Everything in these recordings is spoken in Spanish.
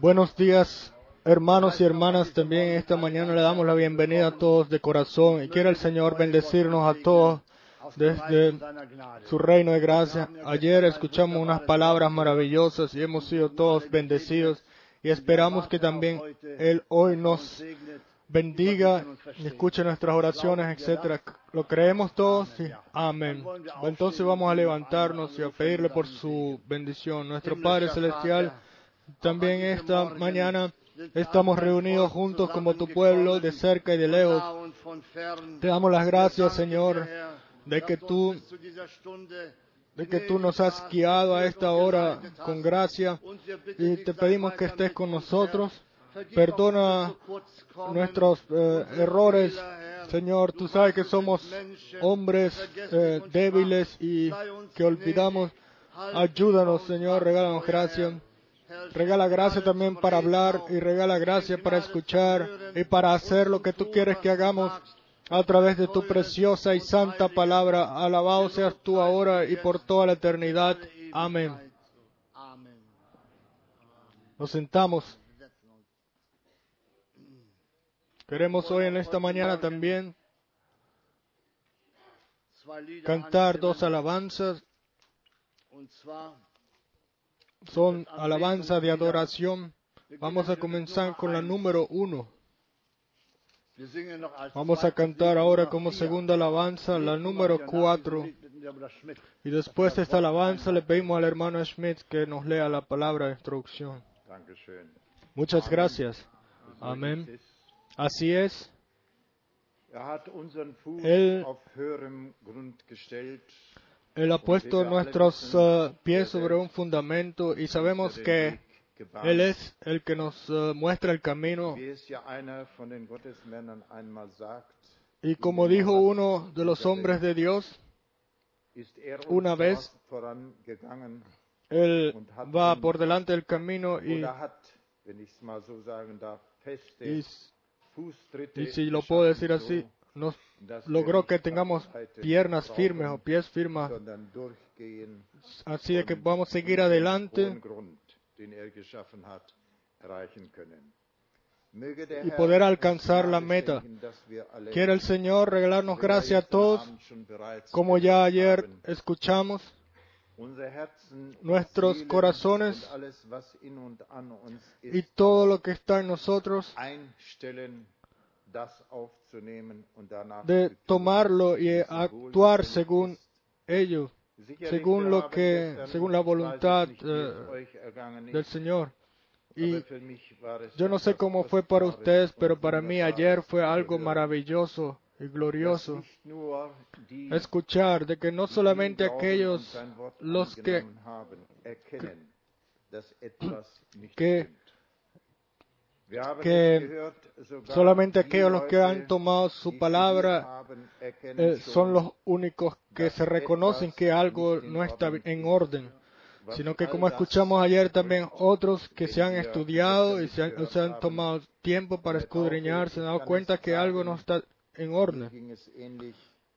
Buenos días, hermanos y hermanas. También esta mañana le damos la bienvenida a todos de corazón y quiere el Señor bendecirnos a todos desde su reino de gracia. Ayer escuchamos unas palabras maravillosas y hemos sido todos bendecidos y esperamos que también Él hoy nos bendiga escuche nuestras oraciones, etcétera. ¿Lo creemos todos? Amén. Entonces vamos a levantarnos y a pedirle por su bendición. Nuestro Padre Celestial, también esta mañana estamos reunidos juntos como tu pueblo, de cerca y de lejos. Te damos las gracias, Señor, de que tú de que tú nos has guiado a esta hora con gracia y te pedimos que estés con nosotros. Perdona nuestros eh, errores, Señor. Tú sabes que somos hombres eh, débiles y que olvidamos. Ayúdanos, Señor. Regálanos gracia. Regala gracia también para hablar y regala gracia para escuchar y para hacer lo que tú quieres que hagamos a través de tu preciosa y santa palabra. Alabado seas tú ahora y por toda la eternidad. Amén. Nos sentamos. Queremos hoy en esta mañana también cantar dos alabanzas. Son alabanzas de adoración. Vamos a comenzar con la número uno. Vamos a cantar ahora como segunda alabanza la número cuatro. Y después de esta alabanza le pedimos al hermano Schmidt que nos lea la palabra de instrucción. Muchas gracias. Amén. Así es. Él, él ha puesto nuestros uh, pies sobre un fundamento y sabemos que Él es el que nos uh, muestra el camino. Y como dijo uno de los hombres de Dios, una vez Él va por delante del camino y, y y si lo puedo decir así, nos logró que tengamos piernas firmes o pies firmes, así de que podamos seguir adelante y poder alcanzar la meta. Quiere el Señor regalarnos gracia a todos, como ya ayer escuchamos. Nuestros corazones y todo lo que está en nosotros de tomarlo y actuar según ello, según lo que, según la voluntad eh, del Señor. Y yo no sé cómo fue para ustedes, pero para mí ayer fue algo maravilloso y glorioso. Escuchar de que no solamente aquellos los que, que, que solamente aquellos los que han tomado su palabra eh, son los únicos que se reconocen que algo no está en orden sino que como escuchamos ayer también otros que se han estudiado y se han, se han tomado tiempo para escudriñar, se han dado cuenta que algo no está en orden.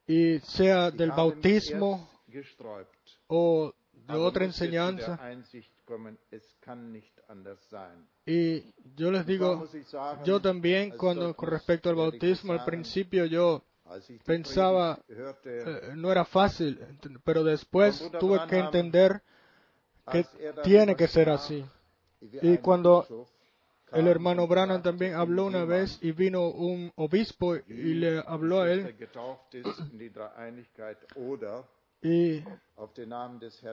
Y sea del bautismo o de otra enseñanza. Y yo les digo, yo también cuando con respecto al bautismo, al principio yo pensaba, eh, no era fácil, pero después tuve que entender que tiene que ser así. Y cuando el hermano Branham también habló una vez y vino un obispo y le habló a él. Y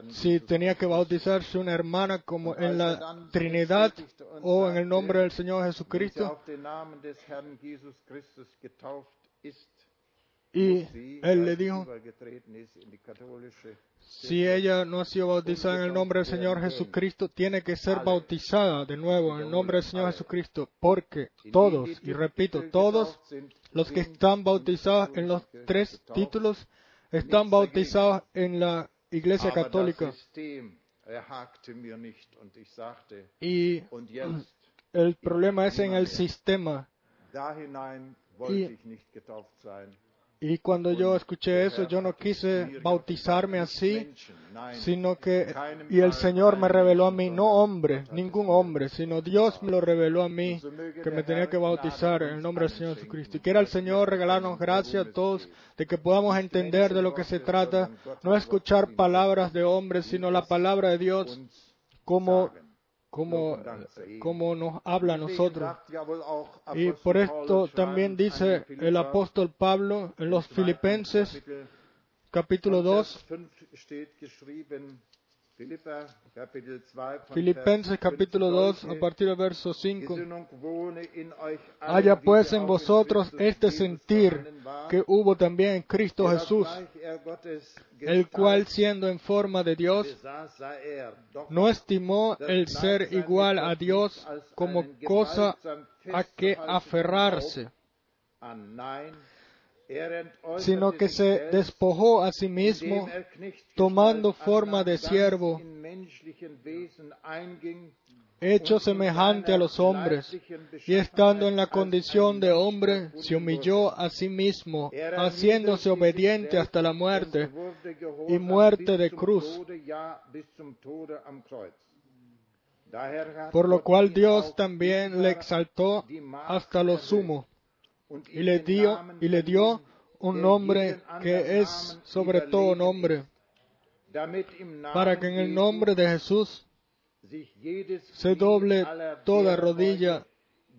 si tenía que bautizarse una hermana como en la Trinidad o en el nombre del Señor Jesucristo. Y él le dijo, si ella no ha sido bautizada en el nombre del Señor Jesucristo, tiene que ser bautizada de nuevo en el nombre del Señor Jesucristo, porque todos, y repito, todos los que están bautizados en los tres títulos están bautizados en la Iglesia Católica. Y el problema es en el sistema. Y Y cuando yo escuché eso, yo no quise bautizarme así, sino que, y el Señor me reveló a mí, no hombre, ningún hombre, sino Dios me lo reveló a mí, que me tenía que bautizar en el nombre del Señor Jesucristo. Y quiera el Señor regalarnos gracia a todos de que podamos entender de lo que se trata, no escuchar palabras de hombres, sino la palabra de Dios como como, como nos habla a nosotros. Y por esto también dice el apóstol Pablo en los Filipenses capítulo 2, Filipenses capítulo 2, a partir del verso 5. Haya pues en vosotros este sentir que hubo también en Cristo Jesús, el cual siendo en forma de Dios, no estimó el ser igual a Dios como cosa a que aferrarse, sino que se despojó a sí mismo, tomando forma de siervo, hecho semejante a los hombres, y estando en la condición de hombre, se humilló a sí mismo, haciéndose obediente hasta la muerte, y muerte de cruz. Por lo cual Dios también le exaltó hasta lo sumo y le dio, y le dio un nombre que es sobre todo nombre, para que en el nombre de Jesús se doble toda rodilla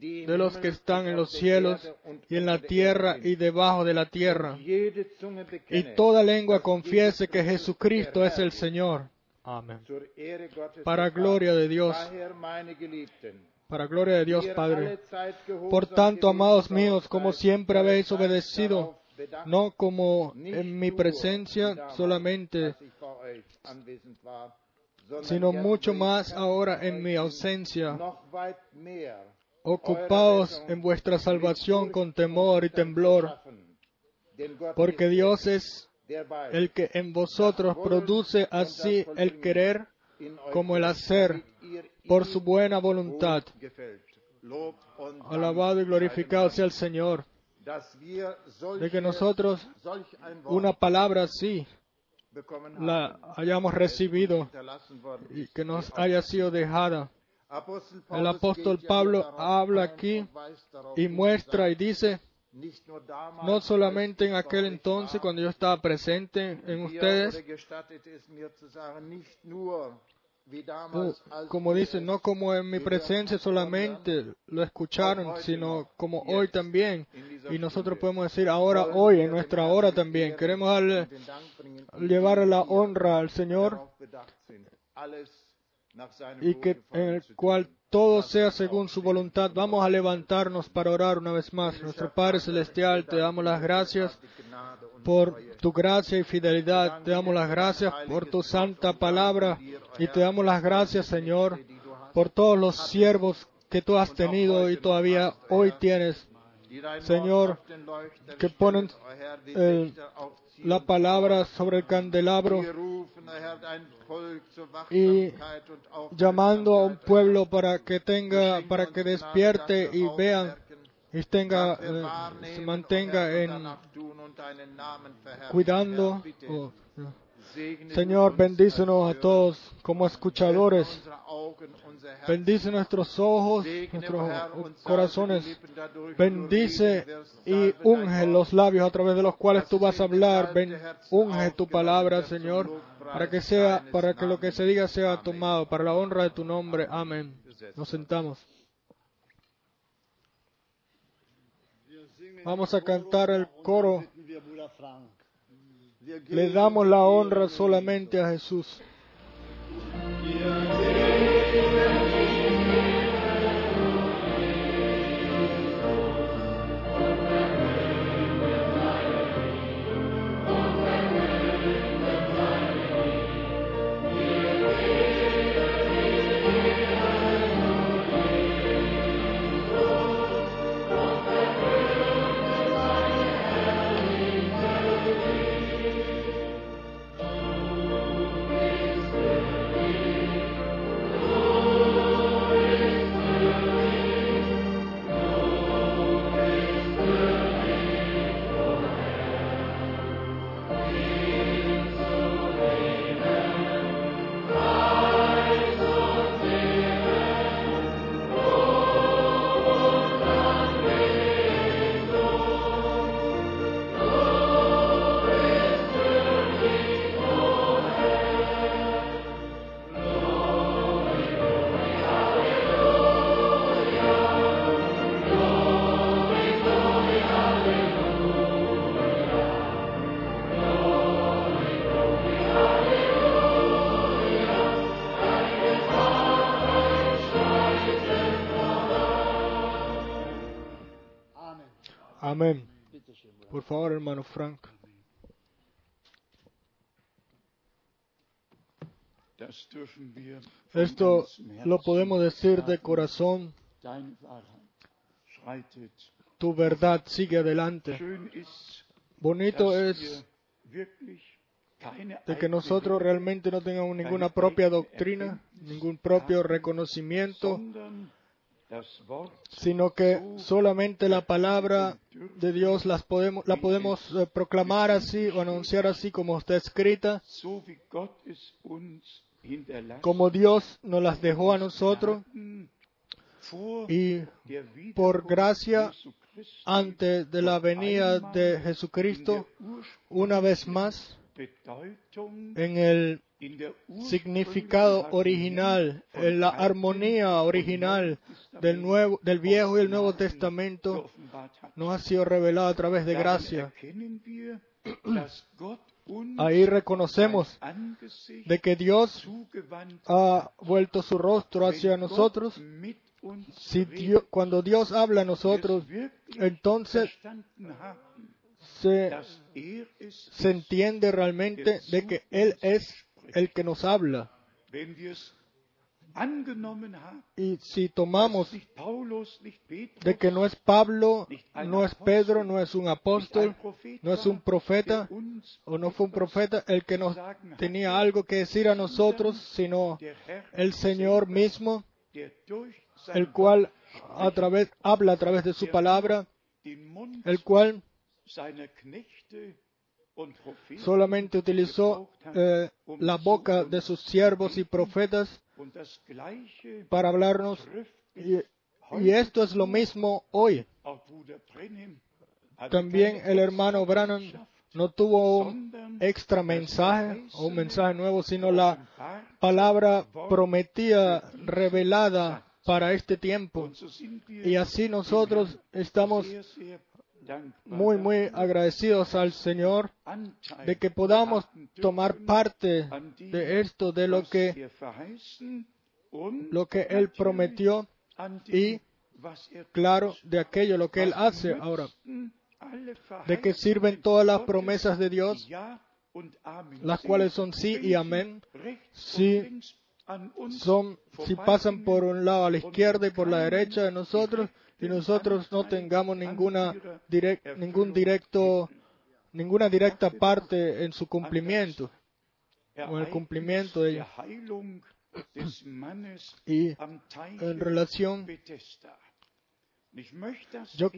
de los que están en los cielos y en la tierra y debajo de la tierra, y toda lengua confiese que Jesucristo es el Señor. Amén. Para gloria de Dios para gloria de Dios Padre. Por tanto, amados míos, como siempre habéis obedecido, no como en mi presencia solamente, sino mucho más ahora en mi ausencia. Ocupaos en vuestra salvación con temor y temblor, porque Dios es el que en vosotros produce así el querer como el hacer por su buena voluntad. Alabado y glorificado sea el Señor, de que nosotros una palabra así la hayamos recibido y que nos haya sido dejada. El apóstol Pablo habla aquí y muestra y dice, no solamente en aquel entonces cuando yo estaba presente en ustedes, como dice, no como en mi presencia solamente lo escucharon, sino como hoy también. Y nosotros podemos decir ahora, hoy, en nuestra hora también. Queremos darle, llevar la honra al Señor y que en el cual todo sea según su voluntad. Vamos a levantarnos para orar una vez más. Nuestro Padre Celestial, te damos las gracias por tu gracia y fidelidad. Te damos las gracias por tu santa palabra y te damos las gracias, Señor, por todos los siervos que tú has tenido y todavía hoy tienes. Señor, que ponen la palabra sobre el candelabro y llamando a un pueblo para que tenga, para que despierte y vean y tenga, eh, se mantenga en cuidando. Señor, bendícenos a todos como escuchadores. Bendice nuestros ojos, nuestros corazones. Bendice y unge los labios a través de los cuales tú vas a hablar. unge tu palabra, Señor, para que sea, para que lo que se diga sea tomado para la honra de tu nombre. Amén. Nos sentamos. Vamos a cantar el coro. Le damos la honra solamente a Jesús. Hermano Frank. Esto lo podemos decir de corazón. Tu verdad sigue adelante. Bonito es de que nosotros realmente no tengamos ninguna propia doctrina, ningún propio reconocimiento, sino que solamente la palabra de Dios las podemos, la podemos eh, proclamar así o anunciar así como está escrita, como Dios nos las dejó a nosotros y por gracia antes de la venida de Jesucristo, una vez más, en el significado original, en la armonía original del, nuevo, del Viejo y el Nuevo Testamento, nos ha sido revelado a través de gracia. Ahí reconocemos de que Dios ha vuelto su rostro hacia nosotros. Si Dios- cuando Dios habla a nosotros, entonces se, se entiende realmente de que Él es el que nos habla. Y si tomamos de que no es Pablo, no es Pedro, no es un apóstol, no es un profeta, o no fue un profeta el que nos tenía algo que decir a nosotros, sino el Señor mismo, el cual a través, habla a través de su palabra, el cual solamente utilizó eh, la boca de sus siervos y profetas para hablarnos. Y, y esto es lo mismo hoy. También el hermano Branham no tuvo un extra mensaje o un mensaje nuevo, sino la palabra prometida, revelada para este tiempo. Y así nosotros estamos muy, muy agradecidos al Señor de que podamos tomar parte de esto, de lo que, lo que Él prometió y, claro, de aquello, lo que Él hace ahora. ¿De Verheißungen sirven todas las promesas de Dios, las cuales son sí y amén? uns Son, si pasan por un lado a la izquierda y por la derecha de nosotros, y nosotros no tengamos ninguna direc- ningún directo, ninguna directa parte en su cumplimiento. o el cumplimiento de Mannes Y en relación, Yo-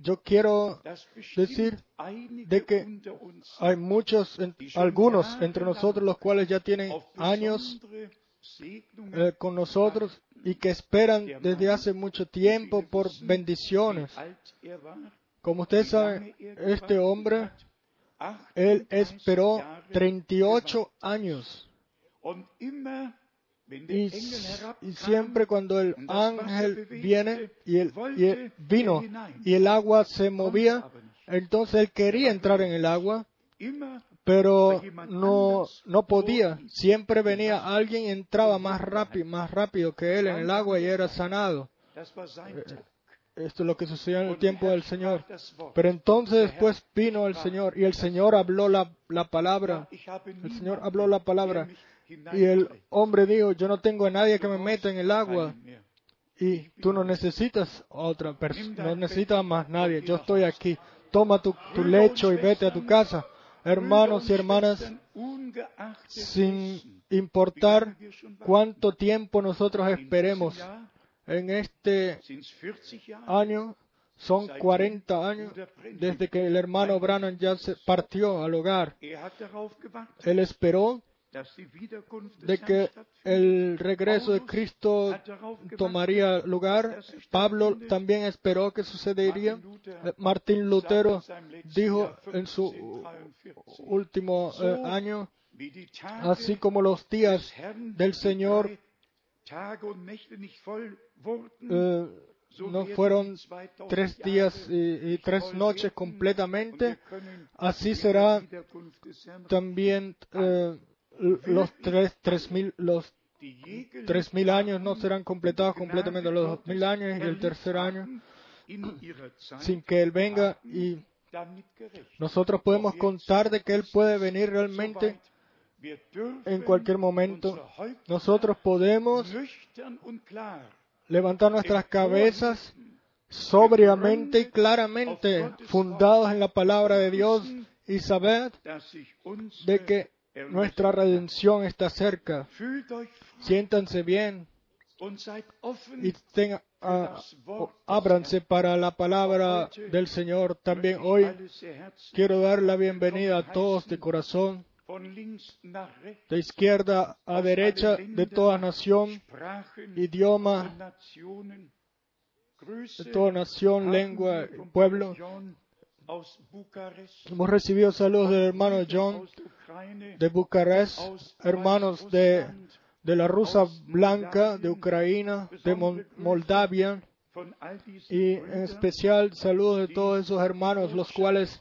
yo quiero decir de que hay muchos, en- algunos entre nosotros, los cuales ya tienen años eh, con nosotros y que esperan desde hace mucho tiempo por bendiciones. Como ustedes saben, este hombre, él 38 esperó Jahre 38 años. Y, siempre cuando el ángel viene y el, y el- vino y el agua se movía, entonces él quería entrar en el agua, pero no, no podía. Siempre venía alguien y entraba más rápido, más rápido que él en el agua y era sanado. Sein Tag. Esto es lo que sucedió en el tiempo del Señor. Pero entonces después vino el Señor y el Señor habló la, la palabra. El Señor habló la palabra. Y el hombre dijo, yo no tengo a nadie que me meta en el agua. Y tú no necesitas a otra persona, no necesitas más nadie. Yo estoy aquí. Toma tu, tu lecho y vete a tu casa. Hermanos y hermanas, sin importar cuánto tiempo nosotros esperemos en este sind's 40 Jahre, año, son 40 años desde que el hermano Branham ya se partió al hogar. Él esperó de que el regreso de Cristo tomaría lugar. Pablo también esperó que sucedería. Martín Lutero dijo en su último eh, año, así como los días del Señor eh, no fueron die 2000 tres días y, tres noches completamente, así será también eh, los tres, tres mil, los tres mil años no serán completados completamente los dos mil años y el tercer año. sin que Él venga y nosotros podemos contar de que Él puede venir realmente en cualquier momento. Nosotros podemos levantar nuestras cabezas sobriamente y claramente fundados en la palabra de Dios y saber de que nuestra redención está cerca. Siéntanse bien. Y tenga- ah, ábranse para la palabra del Señor. También hoy quiero dar la bienvenida a todos de corazón, de izquierda a derecha, de toda nación, idioma, de toda nación, lengua, vom pueblo. Hemos recibido saludos del hermano John de Bucarest, hermanos de, de la Rusa Blanca, de Ucrania, de Mol- Moldavia, y en especial saludos de todos esos hermanos, los cuales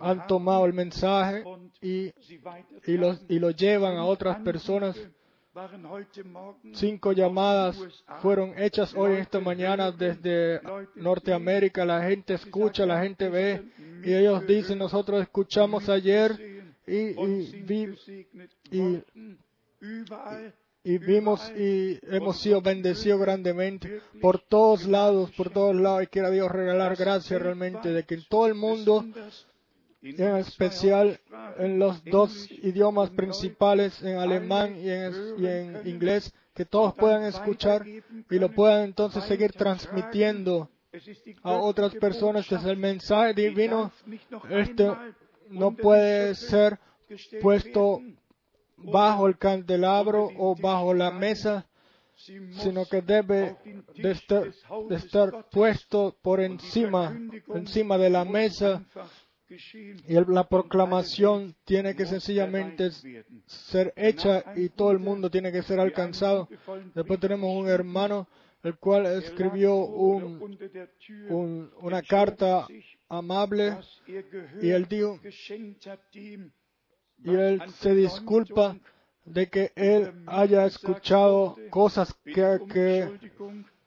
han tomado el mensaje y, y, los, y lo llevan a otras personas. Cinco llamadas fueron hechas hoy esta mañana desde Norteamérica. La gente escucha, la gente ve y ellos dicen, nosotros escuchamos ayer y, y vi- y- vimos y hemos sido bendecidos grandemente por todos lados, por todos lados. Y quiera Dios regalar gracias realmente de que en todo el mundo, en especial en los dos idiomas principales, en alemán y en, y en inglés, que todos puedan escuchar y lo puedan entonces seguir transmitiendo a otras personas. Es Botschaft, el mensaje divino. Este no puede ser puesto bajo el candelabro o bajo la mesa, sino que debe de estar, de estar puesto por encima, encima de la mesa y la proclamación tiene que sencillamente ser hecha y todo el mundo tiene que ser alcanzado. Después tenemos un hermano el cual escribió un, una carta amable y él dijo y él se disculpa de que él haya escuchado cosas que, que,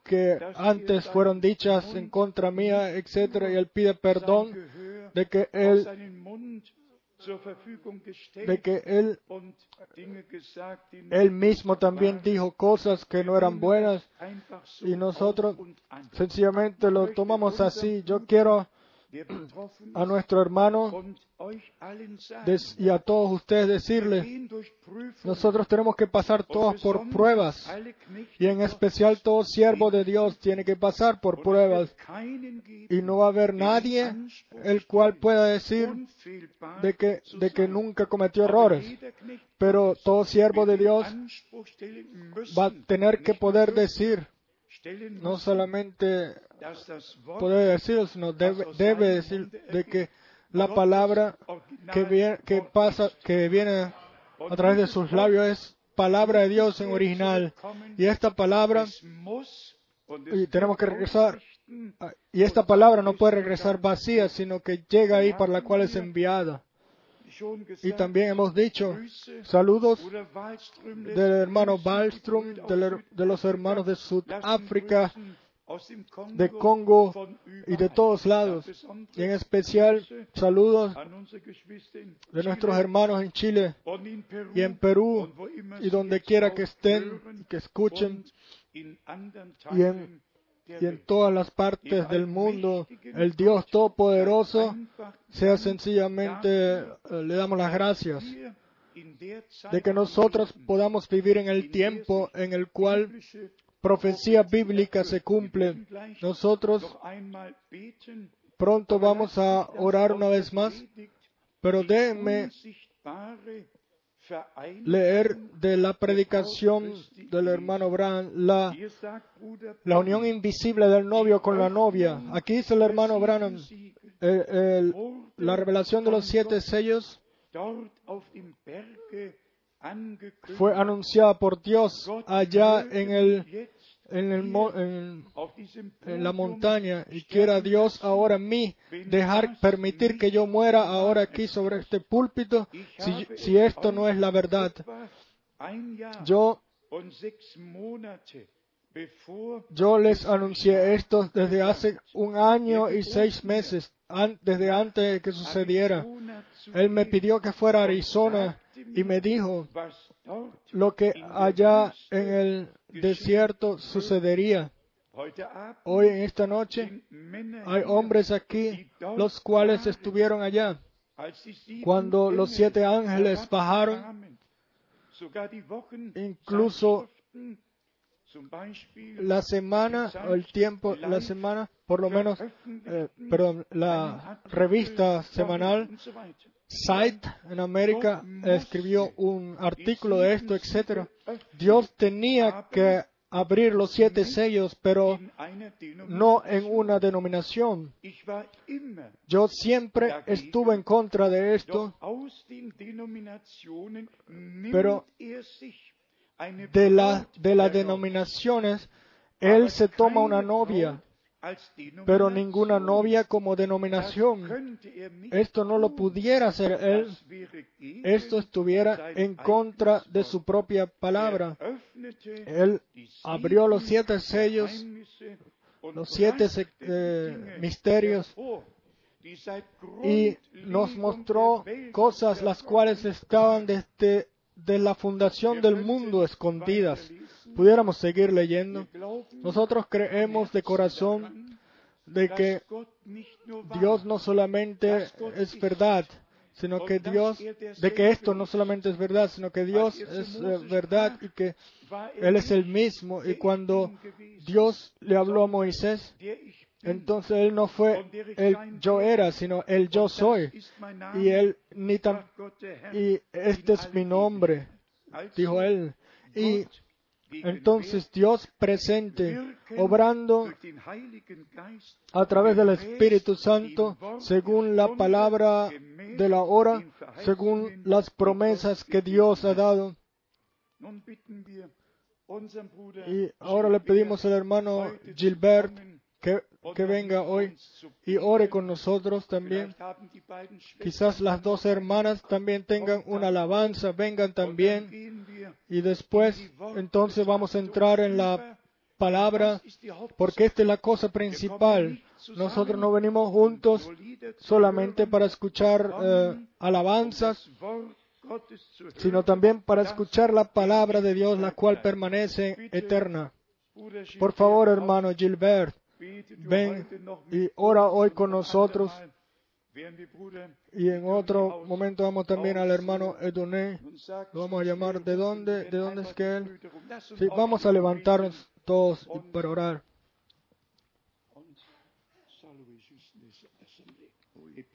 que antes fueron dichas en contra mía, etcétera, y él pide perdón de que él, de que él, él mismo también dijo cosas que no eran buenas. Y nosotros sencillamente lo tomamos así. Yo quiero a nuestro hermano y a todos ustedes Prüfungen nosotros tenemos que pasar todos por pruebas. y en especial todo siervo de Dios tiene que pasar por pruebas. y no va a haber nadie el cual pueda decir de que, de que nunca cometió errores. Pero todo siervo de Dios va a tener que poder decir, no solamente poder decirlo, sino debe, debe decir de que la palabra que, vie- que pasa, que viene a través de sus labios es palabra de Dios en original. Y esta palabra, y tenemos que regresar, y esta palabra no puede regresar vacía, sino que llega ahí para la cual es enviada. Y también hemos dicho saludos del hermano Wallström, de los hermanos de Sudáfrica, de Congo y de todos lados. Y en especial saludos de nuestros hermanos en Chile y en Perú y donde quiera que estén, hören que escuchen y en- y en todas las partes del mundo, el Dios Todopoderoso, sea sencillamente, eh, le damos las gracias de que nosotros podamos vivir en el tiempo en el cual profecía bíblica se cumple. Nosotros pronto vamos a orar una vez más, pero déjenme. Leer de la predicación del hermano Bran la, la unión invisible del novio con la novia. Aquí dice el hermano Branham, el- el- la revelación de los siete sellos fue anunciada por Dios allá en, el, en, el en, la montaña y quiera Dios ahora en mí dejar permitir que yo muera ahora aquí sobre este púlpito si, esto no es la verdad. Yo Yo les anuncié esto desde hace un año y seis meses, desde antes de que sucediera. Él me pidió que fuera a Arizona y me dijo lo que allá en el desierto sucedería. Hoy en esta noche hay hombres aquí, los cuales estuvieron allá. Cuando los siete ángeles bajaron, incluso la semana o el tiempo, la semana, por lo menos, eh, perdón, la revista semanal. Sight en América escribió un artículo de esto, etcétera. Dios tenía que abrir los siete sellos, pero no en una denominación. Yo siempre estuve en contra de esto, Pero er de, la, de las denominaciones. Él se toma una novia, pero ninguna novia como denominación. Esto no lo pudiera hacer Él. Esto estuviera en contra de su propia palabra. Él abrió los siete sellos, los siete eh, misterios, y nos mostró cosas las cuales estaban desde de la fundación del mundo escondidas. Pudiéramos seguir leyendo. Nosotros creemos de corazón de que Dios no solamente es verdad, sino que Dios, de que esto no solamente es verdad, sino que Dios es eh, verdad y que Él es el mismo. Y cuando Dios le habló a Moisés, entonces Él no fue el yo era, sino el yo soy. Y Él ni tan, y este es mi nombre, dijo Él. Y entonces Dios presente, obrando a través del Espíritu Santo, según la palabra de la hora, según las promesas que Dios ha dado. Y ahora le pedimos al hermano Gilbert que, que venga hoy y ore con nosotros también. Quizás las dos hermanas también tengan una alabanza, vengan también. Y después, entonces vamos a entrar en la palabra, porque esta es la cosa principal. Nosotros no venimos juntos solamente para escuchar eh, alabanzas, sino también para escuchar la palabra de Dios, la cual permanece eterna. Por favor, hermano Gilbert, ven y ora hoy con nosotros. Y en otro momento vamos también al hermano Edoné. Lo vamos a llamar. ¿De dónde? ¿De dónde es que él? Vamos a levantarnos todos para orar.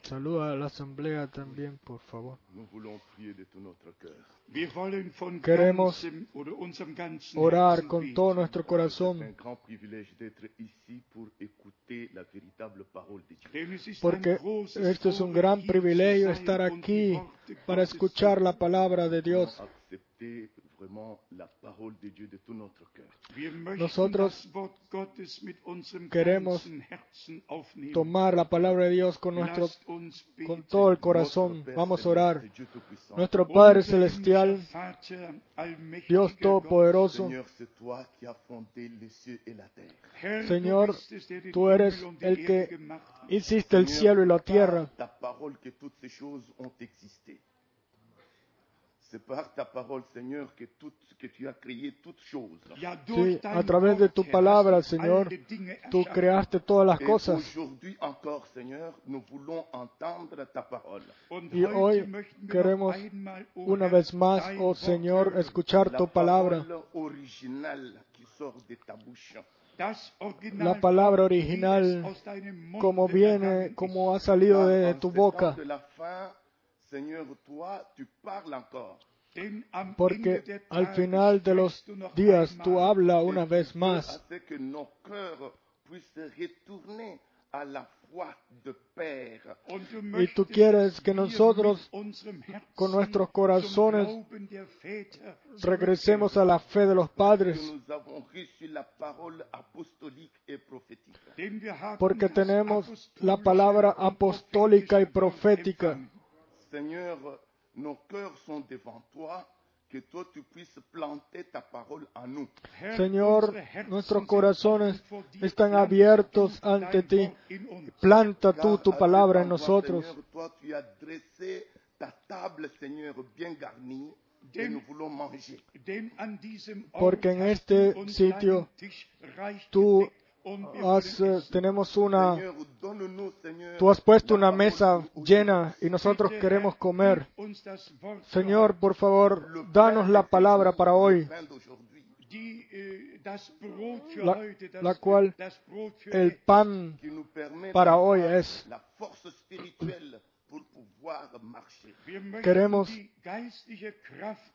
Saluda a la asamblea también, por favor. Queremos Orar con todo nuestro corazón, porque esto es un gran privilegio estar aquí para escuchar la palabra de Dios. Nosotros queremos. Tomar la palabra de Dios con nuestro con todo el corazón. Vamos a orar. Nuestro Padre celestial, Dios todopoderoso, Señor, tú eres el que hiciste el cielo y la tierra. par ta parole que toutes ces choses ont existé. C'est par ta parole, Seigneur, que, toutes, que tu as créé toutes choses. Ja, Sí, a través de tu palabra, Señor, tú creaste todas las Et cosas. aujourd'hui encore, Seigneur, nous voulons entendre ta parole. Y hoy queremos oh una vez más, oh Señor, escuchar tu palabra, parole originale qui sort de ta bouche. Das Original la palabra original, como viene, como ha salido de tu boca. Porque al final de los días tú hablas una vez más. y tú quieres que nosotros con nuestros corazones regresemos a la fe de los padres, porque tenemos la palabra apostólica y profética. Seigneur, nos cœurs sont devant toi que toi tu puisses planter ta parole en nous. Señor, nuestros corazones están abiertos ante ti. Planta tú tu palabra en nosotros. Toi tu as dressé ta table, Seigneur, bien garnie, Porque en este sitio tú Has, eh, tenemos una, tú has puesto una mesa llena y nosotros queremos comer. Señor, por favor, danos la palabra para hoy, für La- la cual el pan para hoy es. Queremos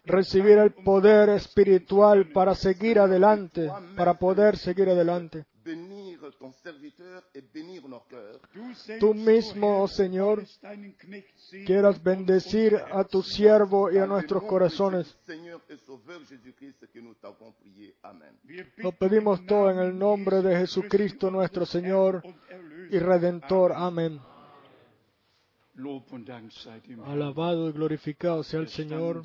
recibir el poder espiritual para seguir adelante, para poder seguir adelante. Bénir ton serviteur et bénir nos cœurs. Du selbst, Tú mismo, oh Señor, Quieras bendecir a tu siervo y a nuestros corazones. Lo pedimos im todo en el nombre de Jesu Jesucristo, nuestro Señor y Redentor. Amén. Alabado y glorificado sea el Señor.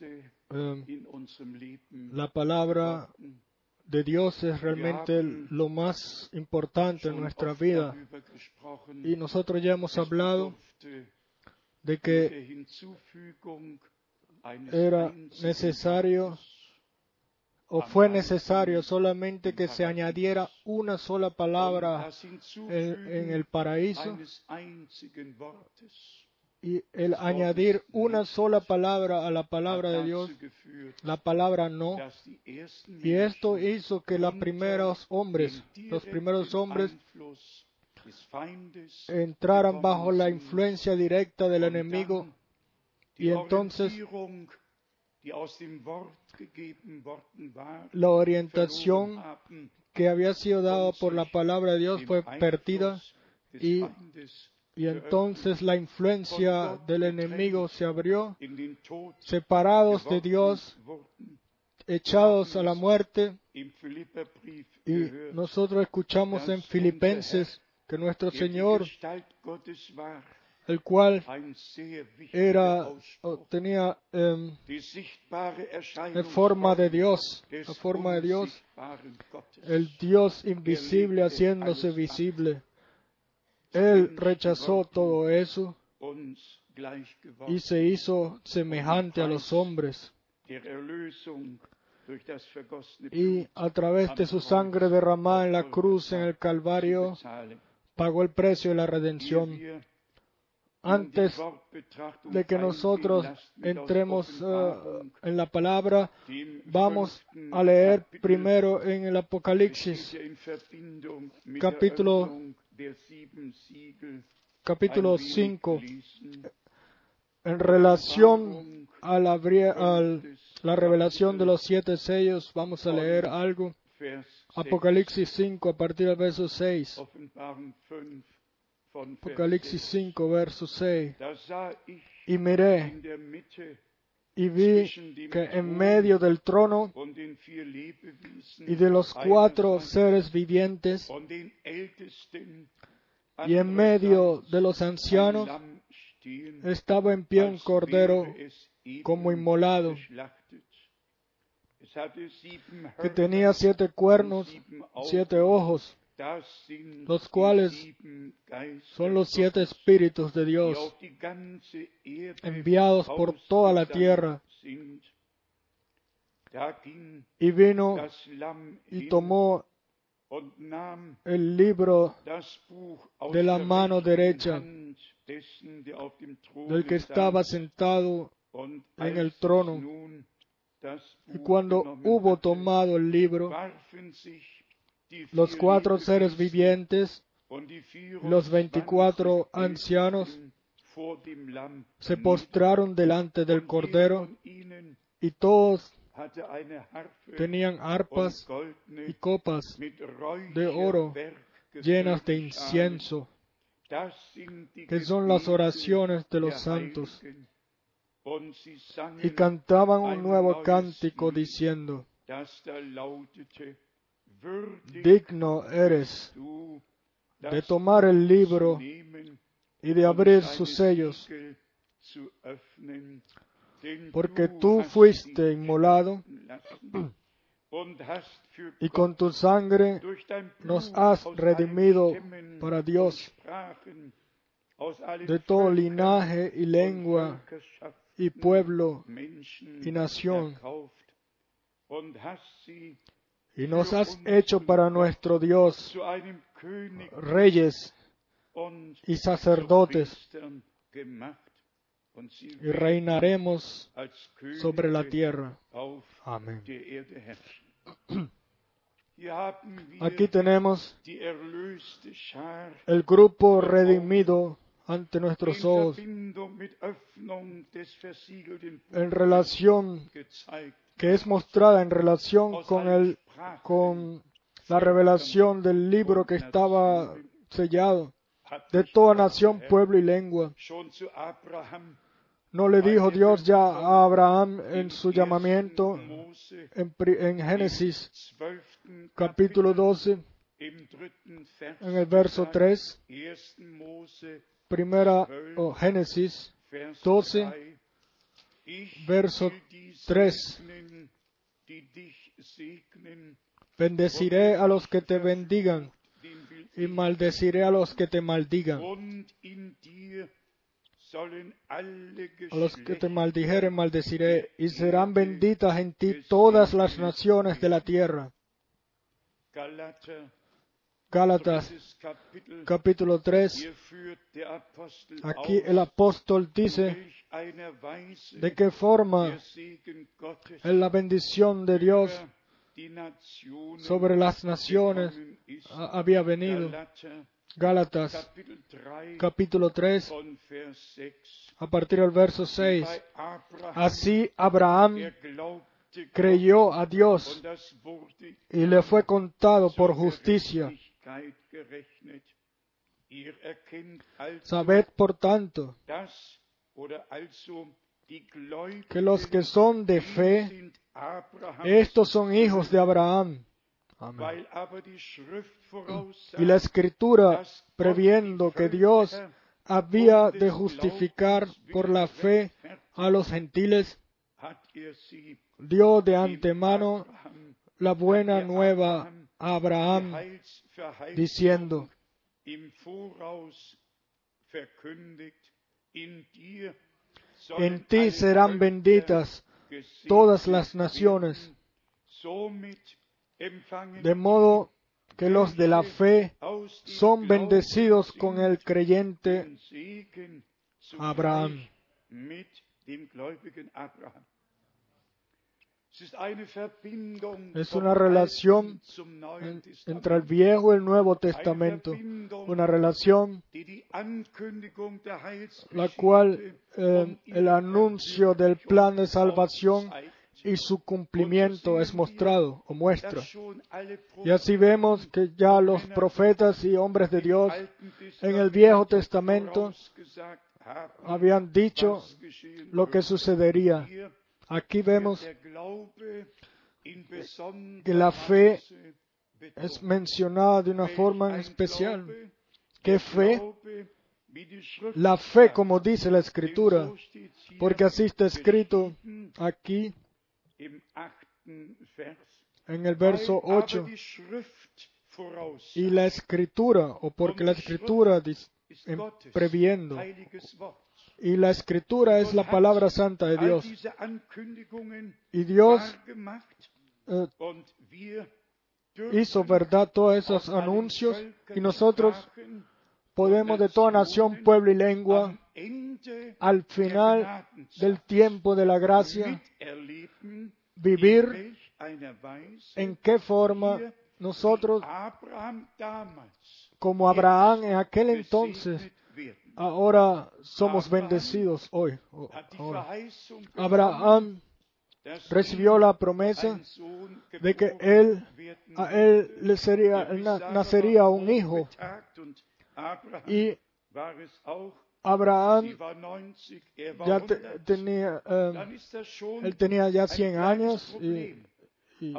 Eh, Leben. la palabra de Dios es realmente lo más importante en nuestra vida. Y nosotros ya hemos hablado de que era necesario o fue necesario solamente que se añadiera una sola palabra en, el paraíso y el añadir una sola palabra a la palabra de Dios, la palabra no. Y esto hizo que los primeros hombres, los primeros hombres entraran bajo la influencia directa del enemigo y entonces la orientación que había sido dada por la palabra de Dios fue perdida y- y entonces la influencia del enemigo se abrió, separados de Dios, echados a la muerte. Y nosotros escuchamos en Filipenses que nuestro Señor, el cual era tenía em, Die sichtbare en forma de Dios, la forma de Dios, el Dios invisible haciéndose visible. Él rechazó todo eso y se hizo semejante a los hombres. Y a través de su sangre derramada en la cruz, en el Calvario, pagó el precio de la redención. Antes de que nosotros entremos eh, en la palabra, vamos a leer primero en el Apocalipsis, Capítulo- capítulo ein wenig 5, lesen. en relación a la, al- la revelación de los siete sellos, vamos a leer algo. Vers 6, Apocalipsis 5, a partir del verso 6. Offenbarung 5 von Vers Apocalipsis 6. 5, verso 6. Da sah ich Y miré y vi que en medio del trono y de los cuatro seres vivientes y en medio de los ancianos estaba en pie un cordero como inmolado, que tenía siete cuernos, siete ojos. Los cuales Son los siete espíritus de Dios enviados por toda la tierra. Y vino y tomó el libro de la mano derecha del que estaba sentado en el trono. Y cuando hubo tomado el libro, los cuatro seres vivientes los 24 24 ancianos se postraron delante del Cordero y todos tenían arpas y copas de oro llenas de incienso, que son las oraciones de los santos. Y cantaban un nuevo cántico diciendo, digno eres de tomar el libro y de abrir sus sellos, porque tú fuiste inmolado y con tu sangre nos has redimido para Dios de todo linaje y lengua y pueblo, y nación. Y nos has hecho para nuestro Dios reyes y sacerdotes, y reinaremos sobre la tierra. Amén. Aquí tenemos el grupo redimido ante nuestros ojos en relación. Que es mostrada en relación Aus con el con la revelación del libro que estaba sellado de toda nación, Herr pueblo y lengua. ¿No le dijo Dios ya a Abraham en su llamamiento en, en Génesis capítulo Kapitel 12, im dritten Vers en el verso gesagt, 3, ersten Mose primera o Génesis Vers 12, 3, ich verso will die 3. segnen, die dich segnen, Bendeciré a los que te bendigan y maldeciré a los que te maldigan. A los que te maldijeren maldeciré y serán benditas en ti todas las naciones de la tierra. Gálatas capítulo 3. hier führt der Apostel Aquí el apóstol dice de qué forma en la bendición de Dios sobre las naciones ha- había venido. Gálatas Kapitel 3 capítulo 3 und Vers 6. a partir del verso 6. Bei Abraham, Así Abraham creyó a Dios y le fue contado por justicia. Sabed por tanto que los que son de fe, estos son hijos de Abraham. Amén. Y la escritura, previendo que Dios había de justificar por la fe a los gentiles, er dio de antemano la buena der nueva a Abraham, diciendo, en ti serán benditas todas las naciones, de modo que los de la fe son bendecidos con el creyente Abraham. Es una relación entre el Viejo y el Nuevo Testamento, una relación la cual eh, und el anuncio del plan de salvación y su cumplimiento es mostrado o muestra. Y así vemos que ya los profetas y hombres de Dios en el Viejo Testament Testamento habían dicho lo que sucedería. Aquí vemos que la fe es mencionada de una forma especial. ¿Qué fe? La fe, como dice la Escritura, porque así está escrito aquí en el verso Weil aber 8. die Schrift voraussagt, Y la Escritura, o porque la Escritura em- previendo. Y la Escritura es la palabra santa de Dios. Y Dios eh, hizo verdad todos esos anuncios y nosotros podemos de toda nación, pueblo y lengua, al final del tiempo de la gracia, vivir en qué forma nosotros, como Abraham en aquel entonces. Ahora somos bendecidos hoy. ahora. Abraham recibió la promesa de que él, a él le sería, nacería un hijo. Y Abraham sie war 90, er ya te- 100. tenía, eh, él tenía ya ein 100 kleines años y, y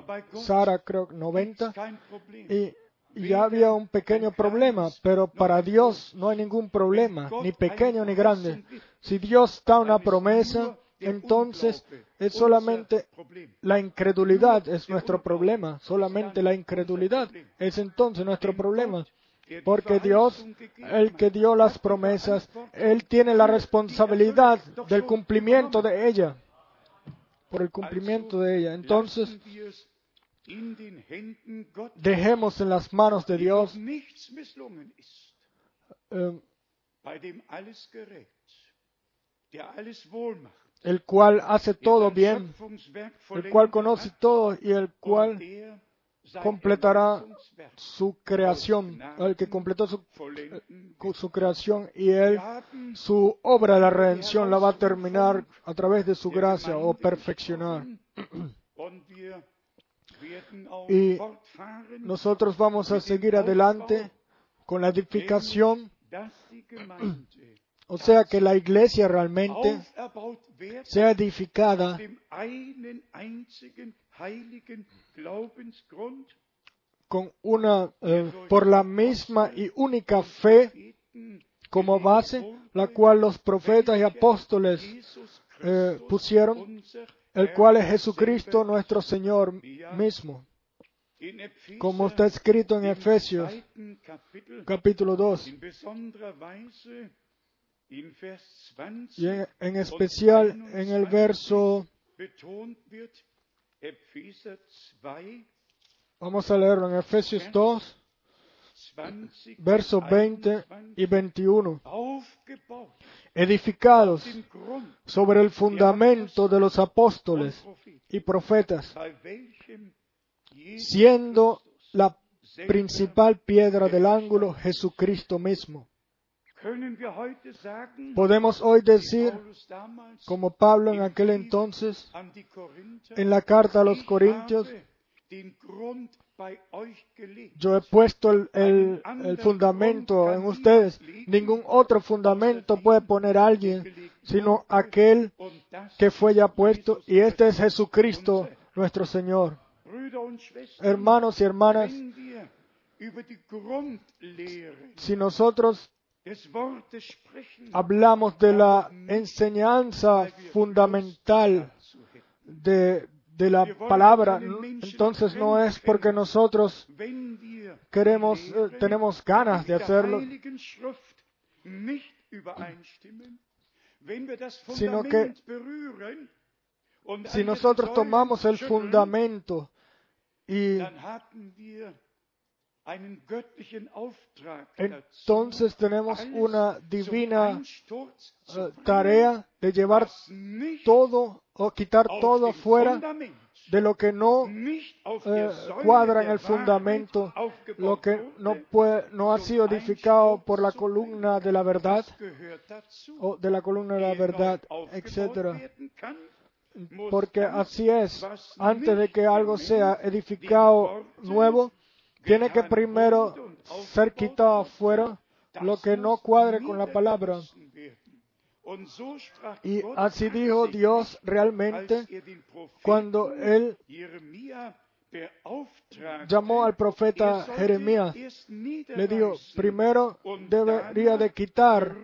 Sara creo gibt's 90 kein Problem. y y ya había un pequeño problema, pero para Dios no hay ningún problema, ni pequeño ni grande. Si Dios da una promesa, entonces es solamente la incredulidad es nuestro problema, solamente la incredulidad es entonces nuestro problema. Porque Dios, el que dio las promesas, Él tiene la responsabilidad del cumplimiento de ella, por el cumplimiento de ella. Entonces, dejemos en las manos de Dios eh, el cual hace todo bien, el cual conoce todo y el cual completará su creación, el que completó su, su, creación y él su obra de la redención la va a terminar a través de su gracia o perfeccionar. Y nosotros vamos a seguir adelante con la edificación, o sea que la iglesia realmente sea edificada con una eh, por la misma y única fe como base, la cual los profetas y apóstoles eh, pusieron, el cual es Jesucristo nuestro Señor mismo. Como está escrito en Efesios capítulo 2. Y en, en especial en el verso Vamos a leerlo en Efesios 2, versos 20 y 21. Edificados sobre el fundamento de los apóstoles y profetas, siendo la principal piedra del ángulo Jesucristo mismo. Podemos hoy decir, como Pablo en aquel entonces, en la carta a los Corintios, yo he puesto el, fundamento en ustedes. Ningún otro fundamento puede poner alguien, sino aquel que fue ya puesto, y este es Jesucristo nuestro Señor. Hermanos y hermanas, si nosotros hablamos de la enseñanza fundamental de, de la palabra, entonces no es porque nosotros queremos, eh, tenemos ganas de hacerlo, sino que si nosotros tomamos el fundamento y entonces tenemos una divina eh, tarea de llevar todo o quitar todo fuera de lo que no eh, cuadra en el fundamento, lo que no, puede, no ha sido edificado por la columna de la verdad o de la columna de la verdad, etcétera. Porque así es, antes de que algo sea edificado nuevo, tiene que primero ser quitado afuera lo que no cuadre con la palabra. Y así dijo Dios realmente cuando Él llamó al profeta Jeremías. Le dijo, primero debería de quitar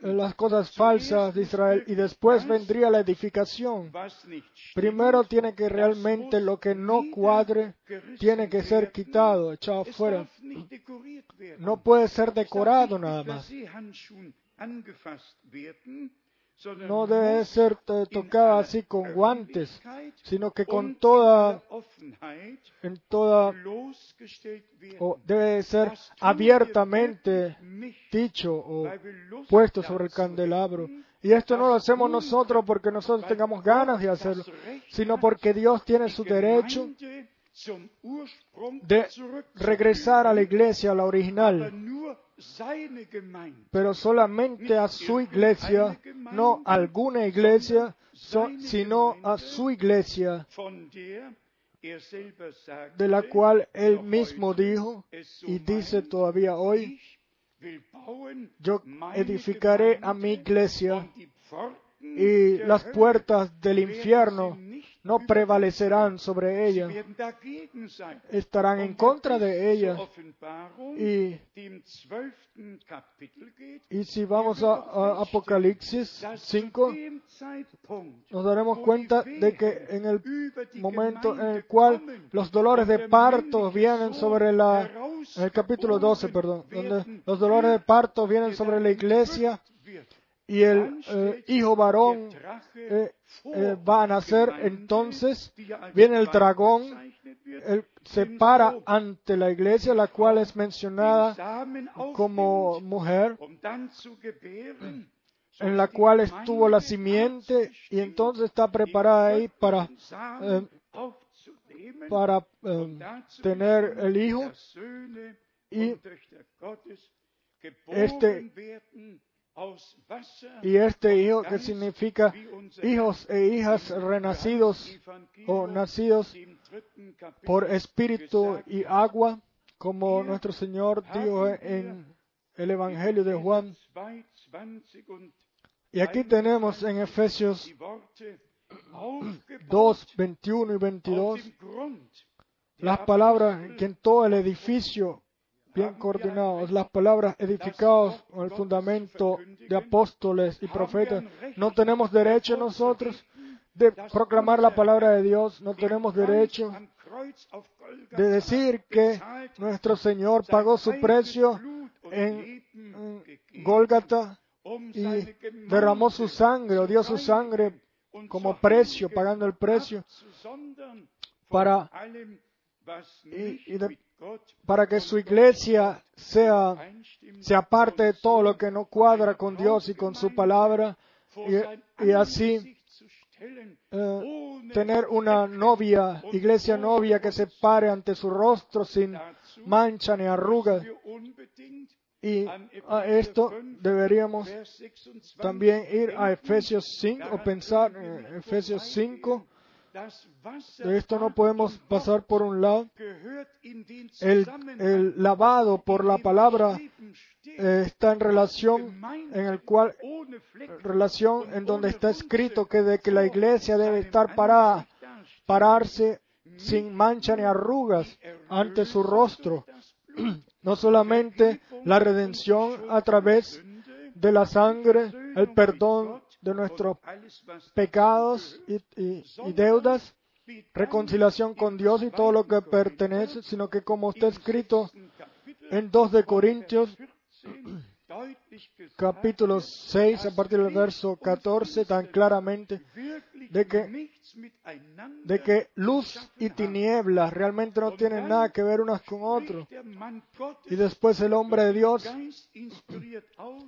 las cosas falsas de Israel y después vendría la edificación. Primero tiene que realmente lo que no cuadre tiene que ser quitado, echado fuera. No puede ser decorado nada más no debe ser tocada así con guantes, sino que con toda, en toda, o debe ser abiertamente dicho o puesto sobre el candelabro. Y esto no lo hacemos nosotros porque nosotros tengamos ganas de hacerlo, sino porque Dios tiene su derecho de regresar a la iglesia, a la original, pero solamente a su iglesia, no a alguna iglesia, sino a su iglesia, de la cual él mismo dijo y dice todavía hoy, yo edificaré a mi iglesia y las puertas del infierno no prevalecerán sobre ella, estarán en contra de ella. Y, y si vamos a, Apocalipsis dass 5, zu dem Zeitpunkt, nos daremos cuenta de que en el momento en el cual los dolores de parto vienen sobre la, el capítulo 12, perdón, donde los dolores de parto vienen sobre la iglesia. Y el eh, hijo varón eh, eh, va a nacer, entonces viene el dragón, él se para ante la iglesia, la cual es mencionada como mujer, en la cual estuvo la simiente y entonces está preparada ahí para, para tener el hijo y este- y este hijo que significa hijos e hijas renacidos o nacidos por espíritu y agua, como nuestro Señor dijo en el Evangelio de Juan. 2,20 und Y aquí tenemos en Efesios die Worte aufgebaut 2, 21 y auf 22 dem Grund der las palabras que en todo el edificio bien coordinados, las palabras edificados con el fundamento de apóstoles y profetas. No tenemos derecho nosotros de proclamar la palabra de Dios, no tenemos derecho de decir que nuestro Señor pagó su precio en, en Gólgata y derramó su sangre o dio su sangre como precio, pagando el precio para- y- para que su iglesia sea, einstimmt se aparte de todo lo que no cuadra con Dios y con su palabra y, así eh, tener una novia, iglesia novia que se pare ante su rostro sin mancha ni unbedingt Y a esto 5, deberíamos Vers 26 también ir a. Efesios 5 o pensar en Efesios 5. De esto no podemos pasar por un lado. El, el lavado por la palabra eh, está en relación en el cual relación en donde está escrito que de que la iglesia debe estar parada, pararse sin mancha ni arrugas ante su rostro. No solamente la redención a través de la sangre, el perdón de nuestros pecados y, y- y deudas, reconciliación con Dios y todo lo que pertenece, sino que como está escrito en 2 de Corintios capítulo 6 a partir del verso 14 tan claramente de que, de que luz y tinieblas realmente no tienen nada que ver unas con otras. Y después el hombre de Dios,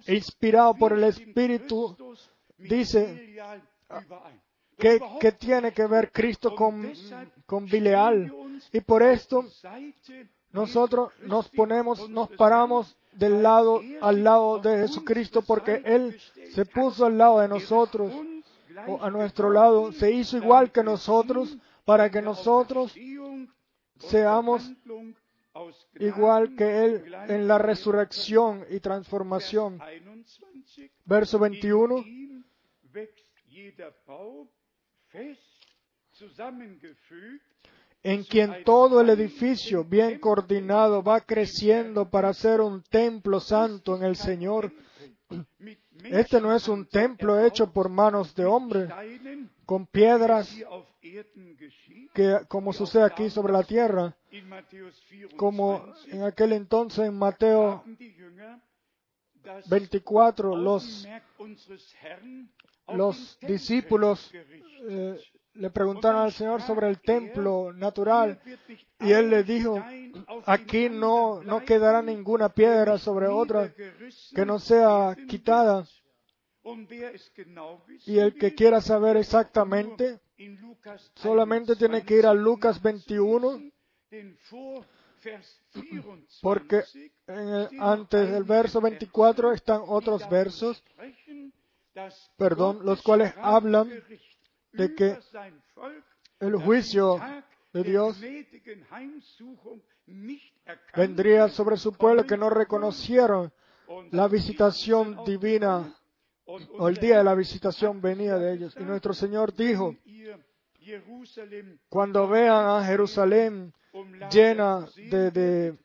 inspirado por el Espíritu, dice que, que tiene que ver Cristo con, con Bileal. Y por esto nosotros nos ponemos, nos paramos del lado, al lado de Jesucristo, porque Él se puso al lado de nosotros, o a nuestro lado, se hizo igual que nosotros, para que nosotros seamos igual que Él en la resurrección y transformación. Verso 21. En quien todo el edificio bien coordinado va creciendo para ser un templo santo en el Señor. Este no es un templo hecho por manos de hombre, con piedras, que, como sucede aquí sobre la tierra, como en aquel entonces en Mateo 24, los, los discípulos eh, le preguntaron al Señor sobre el templo natural y él le dijo, aquí no, no quedará ninguna piedra sobre otra que no sea quitada. Y el que quiera saber exactamente, solamente tiene que ir a Lucas 21, porque antes del verso 24 están otros versos, perdón, los cuales hablan de que el juicio de Dios vendría sobre su pueblo que no reconocieron la visitación divina o el día de la visitación venía de ellos. Y nuestro Señor dijo, cuando vean a Jerusalén umlagert llena de,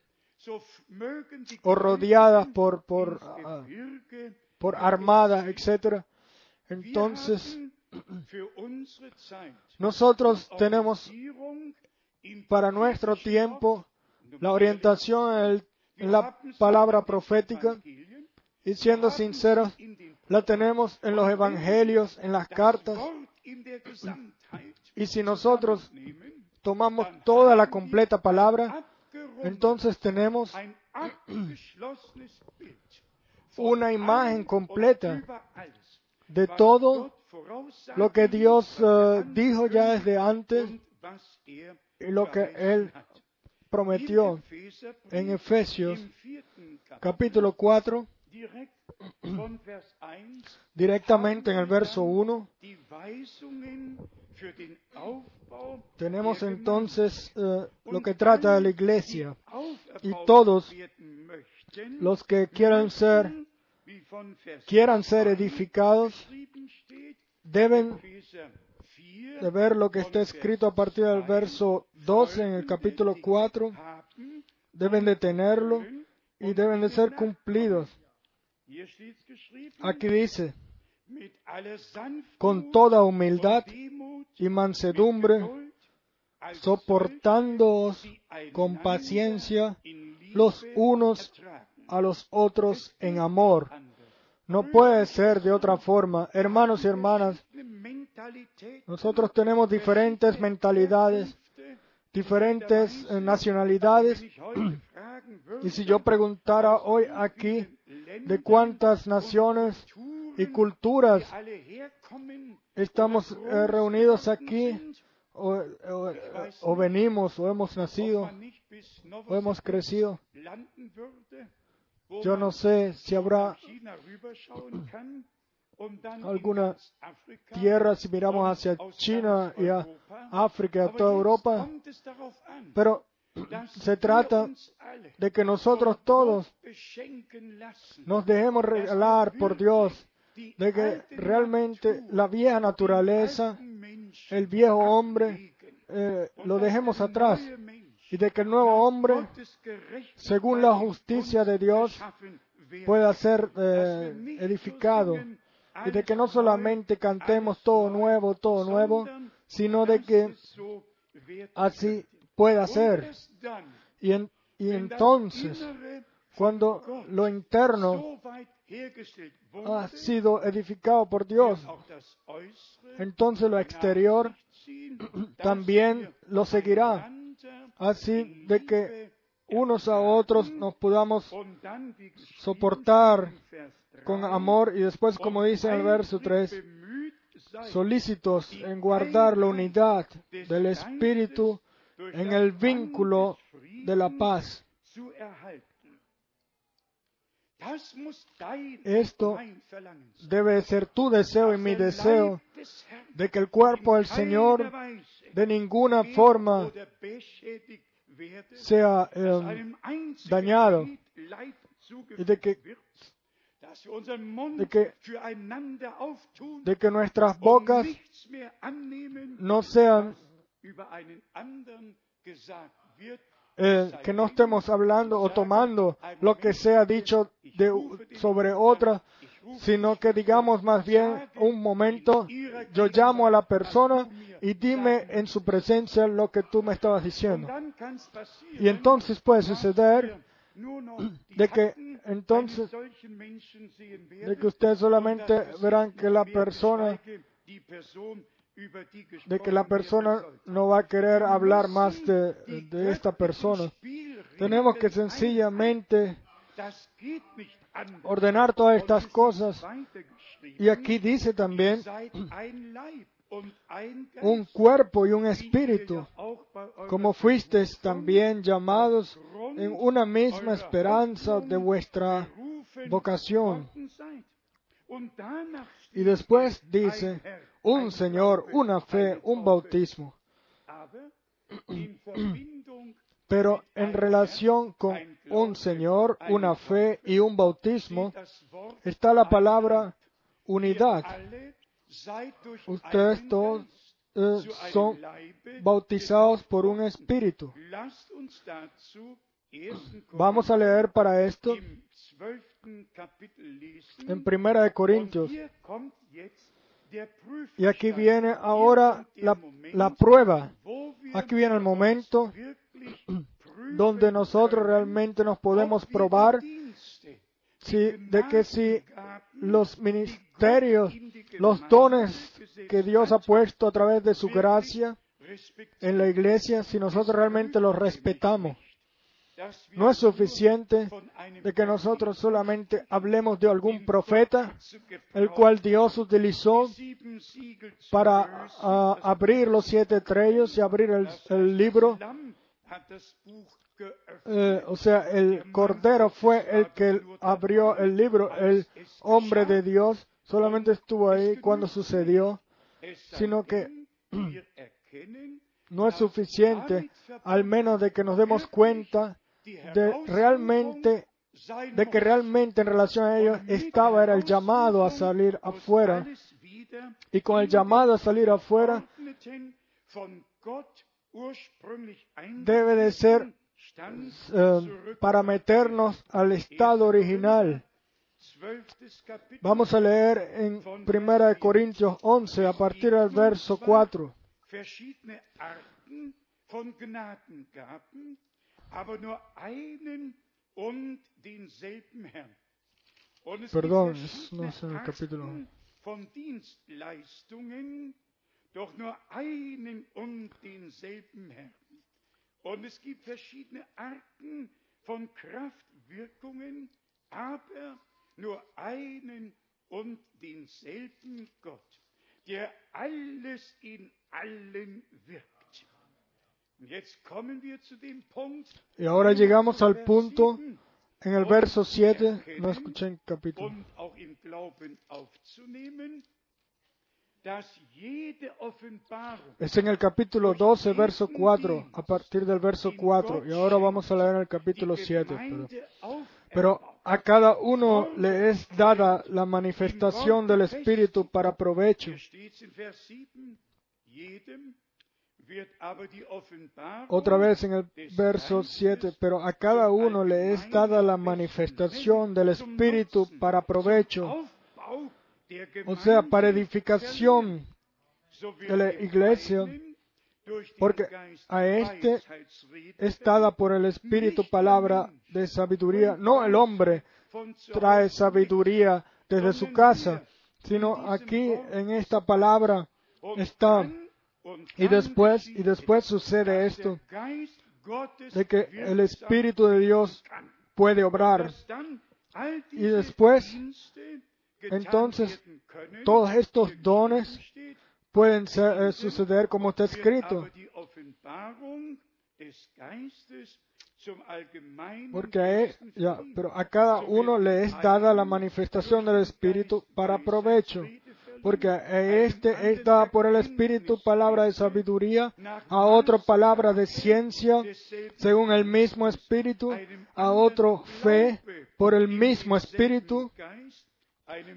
o rodeada Gläubigen por, por, por armadas, etcétera. Wir Entonces, nosotros tenemos para nuestro tiempo la orientación en, la palabra profética. Y siendo sinceros, la tenemos en los evangelios, en las cartas. Y si nosotros tomamos toda la completa palabra, entonces tenemos una imagen completa de todo lo que Dios eh, dijo ya desde antes y lo que Él prometió en Efesios capítulo 4, direkt von Vers 1, directamente en el verso 1, die Weisungen für den Aufbau tenemos entonces eh, lo que trata de la iglesia. Y todos Los que quieran ser, quieran ser 2 edificados, deben Epheser 4, de ver lo que está escrito a partir del 2, verso 12 en el capítulo 4, haben, deben de tenerlo y deben de ser cumplidos. Aquí dice, con toda humildad y mansedumbre, soportándoos con paciencia los unos a los otros en amor. No puede ser de otra forma. Hermanos y hermanas, nosotros tenemos diferentes mentalidades, diferentes eh, nacionalidades. Y si yo preguntara hoy aquí de cuántas naciones y culturas estamos eh, reunidos aquí, o, venimos, o hemos nacido, o hemos crecido, yo no sé si habrá alguna tierra si miramos hacia China y a. África, a toda Europa, pero se trata de que nosotros todos nos dejemos regalar por Dios, de que realmente la vieja naturaleza, el viejo hombre, eh, lo dejemos atrás y de que el nuevo hombre, según la justicia de Dios, pueda ser eh, edificado y de que no solamente cantemos todo nuevo, todo nuevo, sino de que así pueda ser. Y, entonces, cuando lo interno ha sido edificado por Dios, entonces lo exterior también lo seguirá, así de que unos a otros nos podamos soportar con 3, amor y después, como dice en el verso 3, bemüht seid, solícitos en guardar la unidad del Espíritu en el vínculo de la paz. Esto. Debe ser tu deseo y mi der deseo de que el cuerpo del Señor de ninguna forma sea eh, einzigen dañado y de que, de que- de que nuestras bocas no sean, eh, que no estemos hablando o tomando lo que sea dicho de, sobre otra, sino que digamos más bien un momento, yo llamo a la persona y dime en su presencia lo que tú me estabas diciendo. Y entonces puede suceder de que entonces- de que ustedes solamente verán que la persona, de que la persona no va a querer hablar más de, esta persona. Tenemos que sencillamente ordenar todas estas cosas. Y aquí dice también un cuerpo y un espíritu, como fuisteis también llamados en una misma esperanza de vuestra vocación. Y después dice, un Señor, una fe, un bautismo. Pero en relación con un Señor, una fe y un bautismo, está la palabra unidad. Ustedes todos eh, son bautizados por un espíritu. Lasst uns dazu 1. Vamos a leer para esto im 12. Kapitel lesen. en Primera de Corintios. Y aquí viene ahora la, la prueba. Aquí viene el momento donde nosotros realmente nos podemos probar si, de que si los ministerios, los dones que Dios ha puesto a través de su gracia en la iglesia, si nosotros realmente los respetamos. No es suficiente de que nosotros solamente hablemos de algún profeta, el cual Dios utilizó para ah, abrir los siete trellos y abrir el, libro. Eh, o sea, el Cordero fue el que abrió el libro. El hombre de Dios solamente estuvo ahí cuando sucedió. Sino que No es suficiente, al menos de que nos demos cuenta de realmente de que realmente en relación a ellos estaba era el llamado a salir afuera y con el llamado a salir afuera debe de ser eh, para meternos al estado original. Vamos a leer en 1 Corintios 11 a partir del verso 4. aber nur einen und denselben Herrn. Und es Perdón, gibt es- no es en el verschiedene capítulo. Arten von Dienstleistungen, doch nur einen und denselben Herrn. Und es gibt verschiedene Arten von Kraftwirkungen, aber nur einen und denselben Gott, der alles in allen wirkt. Y ahora llegamos al punto 7, en el verso 7, no escuché en capítulo. Es en el capítulo 12, verso 4, a partir del verso 4. Y ahora vamos a leer el capítulo die 7. Pero, pero a cada uno le es dada la manifestación del Espíritu para provecho. Otra vez en el verso 7, pero a cada uno le es dada la manifestación del Espíritu para provecho, o sea, para edificación de la iglesia, porque a este es dada por el Espíritu palabra de sabiduría. No el hombre trae sabiduría desde su casa, sino aquí en esta palabra está. Y después, y después es, sucede esto, de que el Espíritu de Dios puede obrar. Y después, entonces, todos estos dones Pueden eh, suceder como está escrito, porque a ya, pero a cada uno le es dada la manifestación del Espíritu para provecho, porque este es por el Espíritu palabra de sabiduría, a otro palabra de ciencia, según el mismo Espíritu, a otro fe por el mismo Espíritu,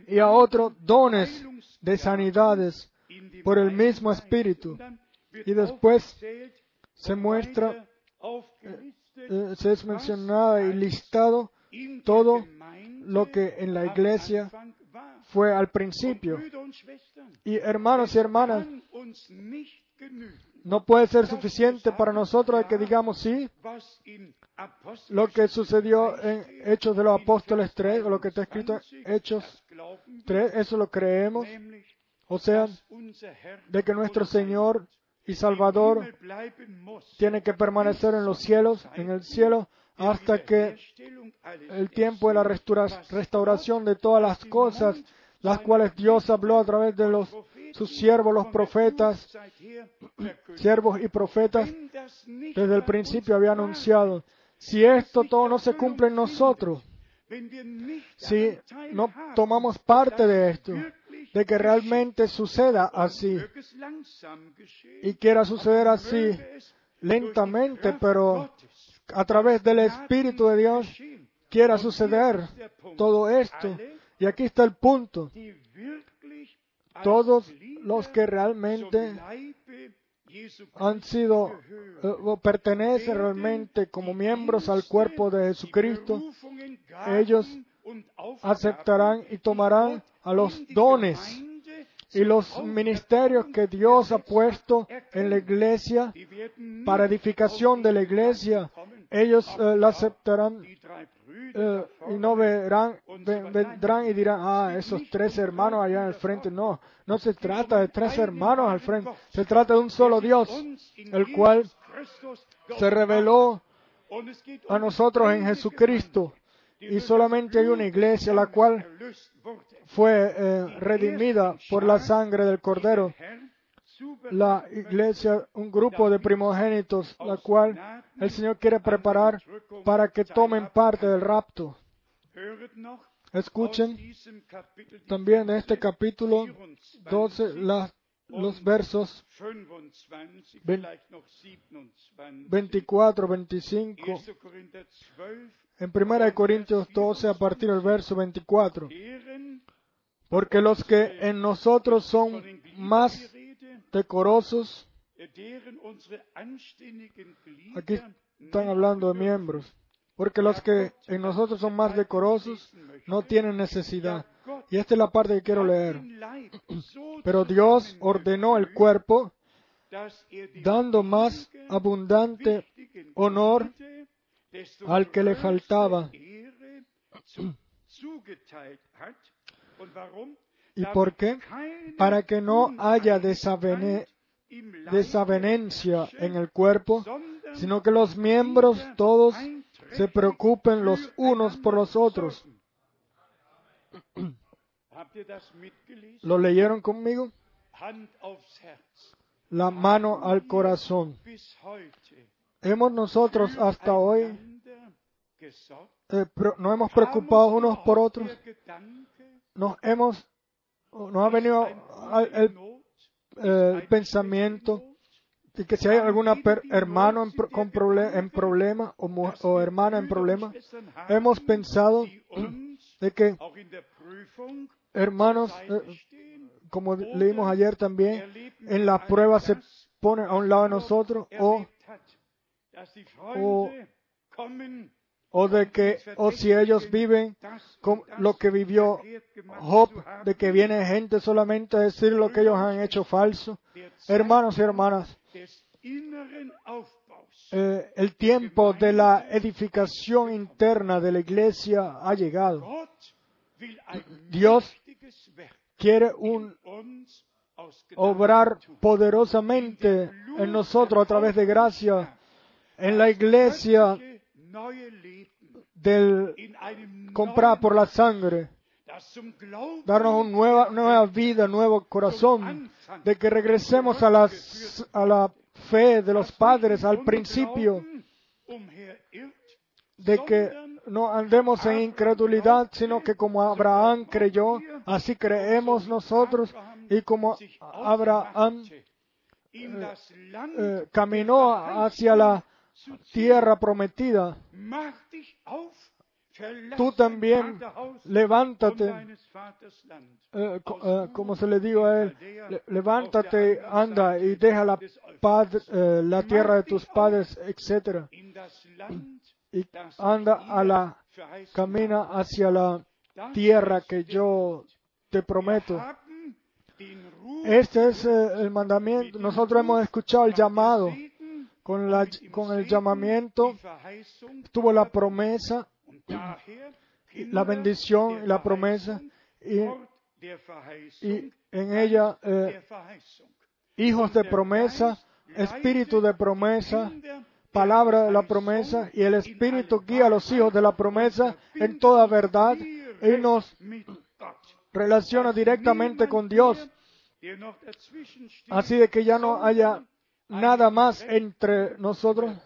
y a otro dones de sanidades por el mismo Espíritu. Y después se muestra, eh, se es mencionado y listado todo lo que en la iglesia fue al principio. Y hermanos y hermanas, no puede ser suficiente para nosotros que digamos sí, lo que sucedió en Hechos de los Apóstoles 3, o lo que está escrito en Hechos 3, eso lo creemos, o sea, de que nuestro Señor y Salvador tiene que permanecer en los cielos, en el cielo, hasta que el tiempo de la restaura- restauración de todas las cosas, las cuales Dios habló a través de los, sus siervos, los profetas, siervos y profetas, desde el principio había anunciado. Si esto todo no se cumple en nosotros, si no tomamos parte de esto, de que realmente suceda así, y quiera suceder así lentamente, pero a través del Espíritu de Dios quiera suceder todo esto. Y aquí está el punto. Todos los que realmente han sido eh, o pertenecen realmente como miembros al cuerpo de Jesucristo, ellos aceptarán y tomarán a los dones y los ministerios que Dios ha puesto en la iglesia para edificación de la iglesia. Ellos eh, la Brüder eh, y no verán, ve- vendrán y dirán, ah, esos tres hermanos allá el frente. No, no se trata de tres hermanos al frente, se trata de un solo Dios, el cual se reveló a nosotros en Jesucristo. Y solamente hay una iglesia la cual fue eh, redimida por la sangre del Cordero. La iglesia, un grupo de primogénitos, la cual el Señor quiere preparar para que tomen parte del rapto. Escuchen también de este capítulo 24, 12 la- los versos 25, Ven- vielleicht noch 27. 24, 25. 1. Korinther 12, En 1 Corintios 12 a partir del verso 24. deren Porque los que en nosotros son más decorosos, aquí están hablando de miembros, porque los que en nosotros son más decorosos no tienen necesidad. Y esta es la parte que quiero leer. Pero Dios ordenó el cuerpo er dando más abundante honor al que le faltaba. ¿Y por qué? Para que no haya desavenencia en el cuerpo, sino que los miembros todos se preocupen los unos por los otros. ¿Lo leyeron conmigo? La mano al corazón. ¿Hemos nosotros hasta hoy eh, nos hemos preocupado unos por otros? ¿Nos hemos, nos ha venido el, eh, el pensamiento de que si hay alguna per- hermano en, con en problema o, hermana en problema, hemos pensado de que hermanos, eh, como leímos ayer también, en alle pruebas se das, ponen a un lado de nosotros o, o de que, o si ellos viven con lo que vivió Job, de que viene gente solamente a decir lo que ellos han hecho falso. Hermanos y hermanas, eh, el tiempo de la edificación interna de la iglesia ha llegado. Dios quiere un obrar poderosamente en nosotros a través de gracia, en la iglesia del neuen, por la sangre, darnos una nueva, nueva vida, nuevo corazón, de que regresemos a la, a la fe de los padres al principio, de que no andemos en incredulidad, sino que como Abraham creyó, así creemos nosotros, y como Abraham Land eh, caminó hacia la. Tierra prometida, tú también levántate, eh, eh, como se le digo a él, le- levántate, anda y deja la, eh, la tierra de tus padres, etc. Y anda a la, camina hacia la tierra que yo te prometo. Este es el mandamiento. Nosotros hemos escuchado el llamado. Con, la, con el llamamiento tuvo la promesa, la bendición la promesa. Y, en ella, eh, hijos de promesa, espíritu de promesa, palabra de la promesa, y el espíritu guía a los hijos de la promesa en toda verdad y nos relaciona directamente con Dios. Así de que ya no haya nada más entre nosotros,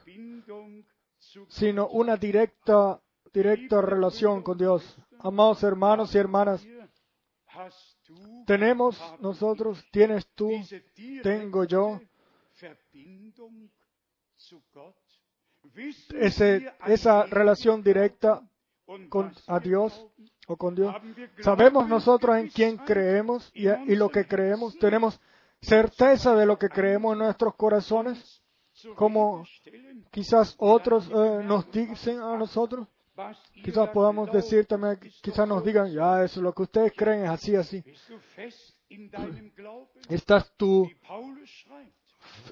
sino una directa, directa relación con Dios. Amados hermanos y hermanas, tenemos nosotros, tienes tú, tengo yo, ese, esa relación directa con, a Dios o con Dios. Sabemos nosotros en quién creemos y, y lo que creemos. Tenemos certeza de lo que creemos en nuestros corazones, como quizás otros eh, nos dicen a nosotros. Quizás podamos decir también, quizás nos digan, ya, eso lo que ustedes creen es así, así. ¿Estás tú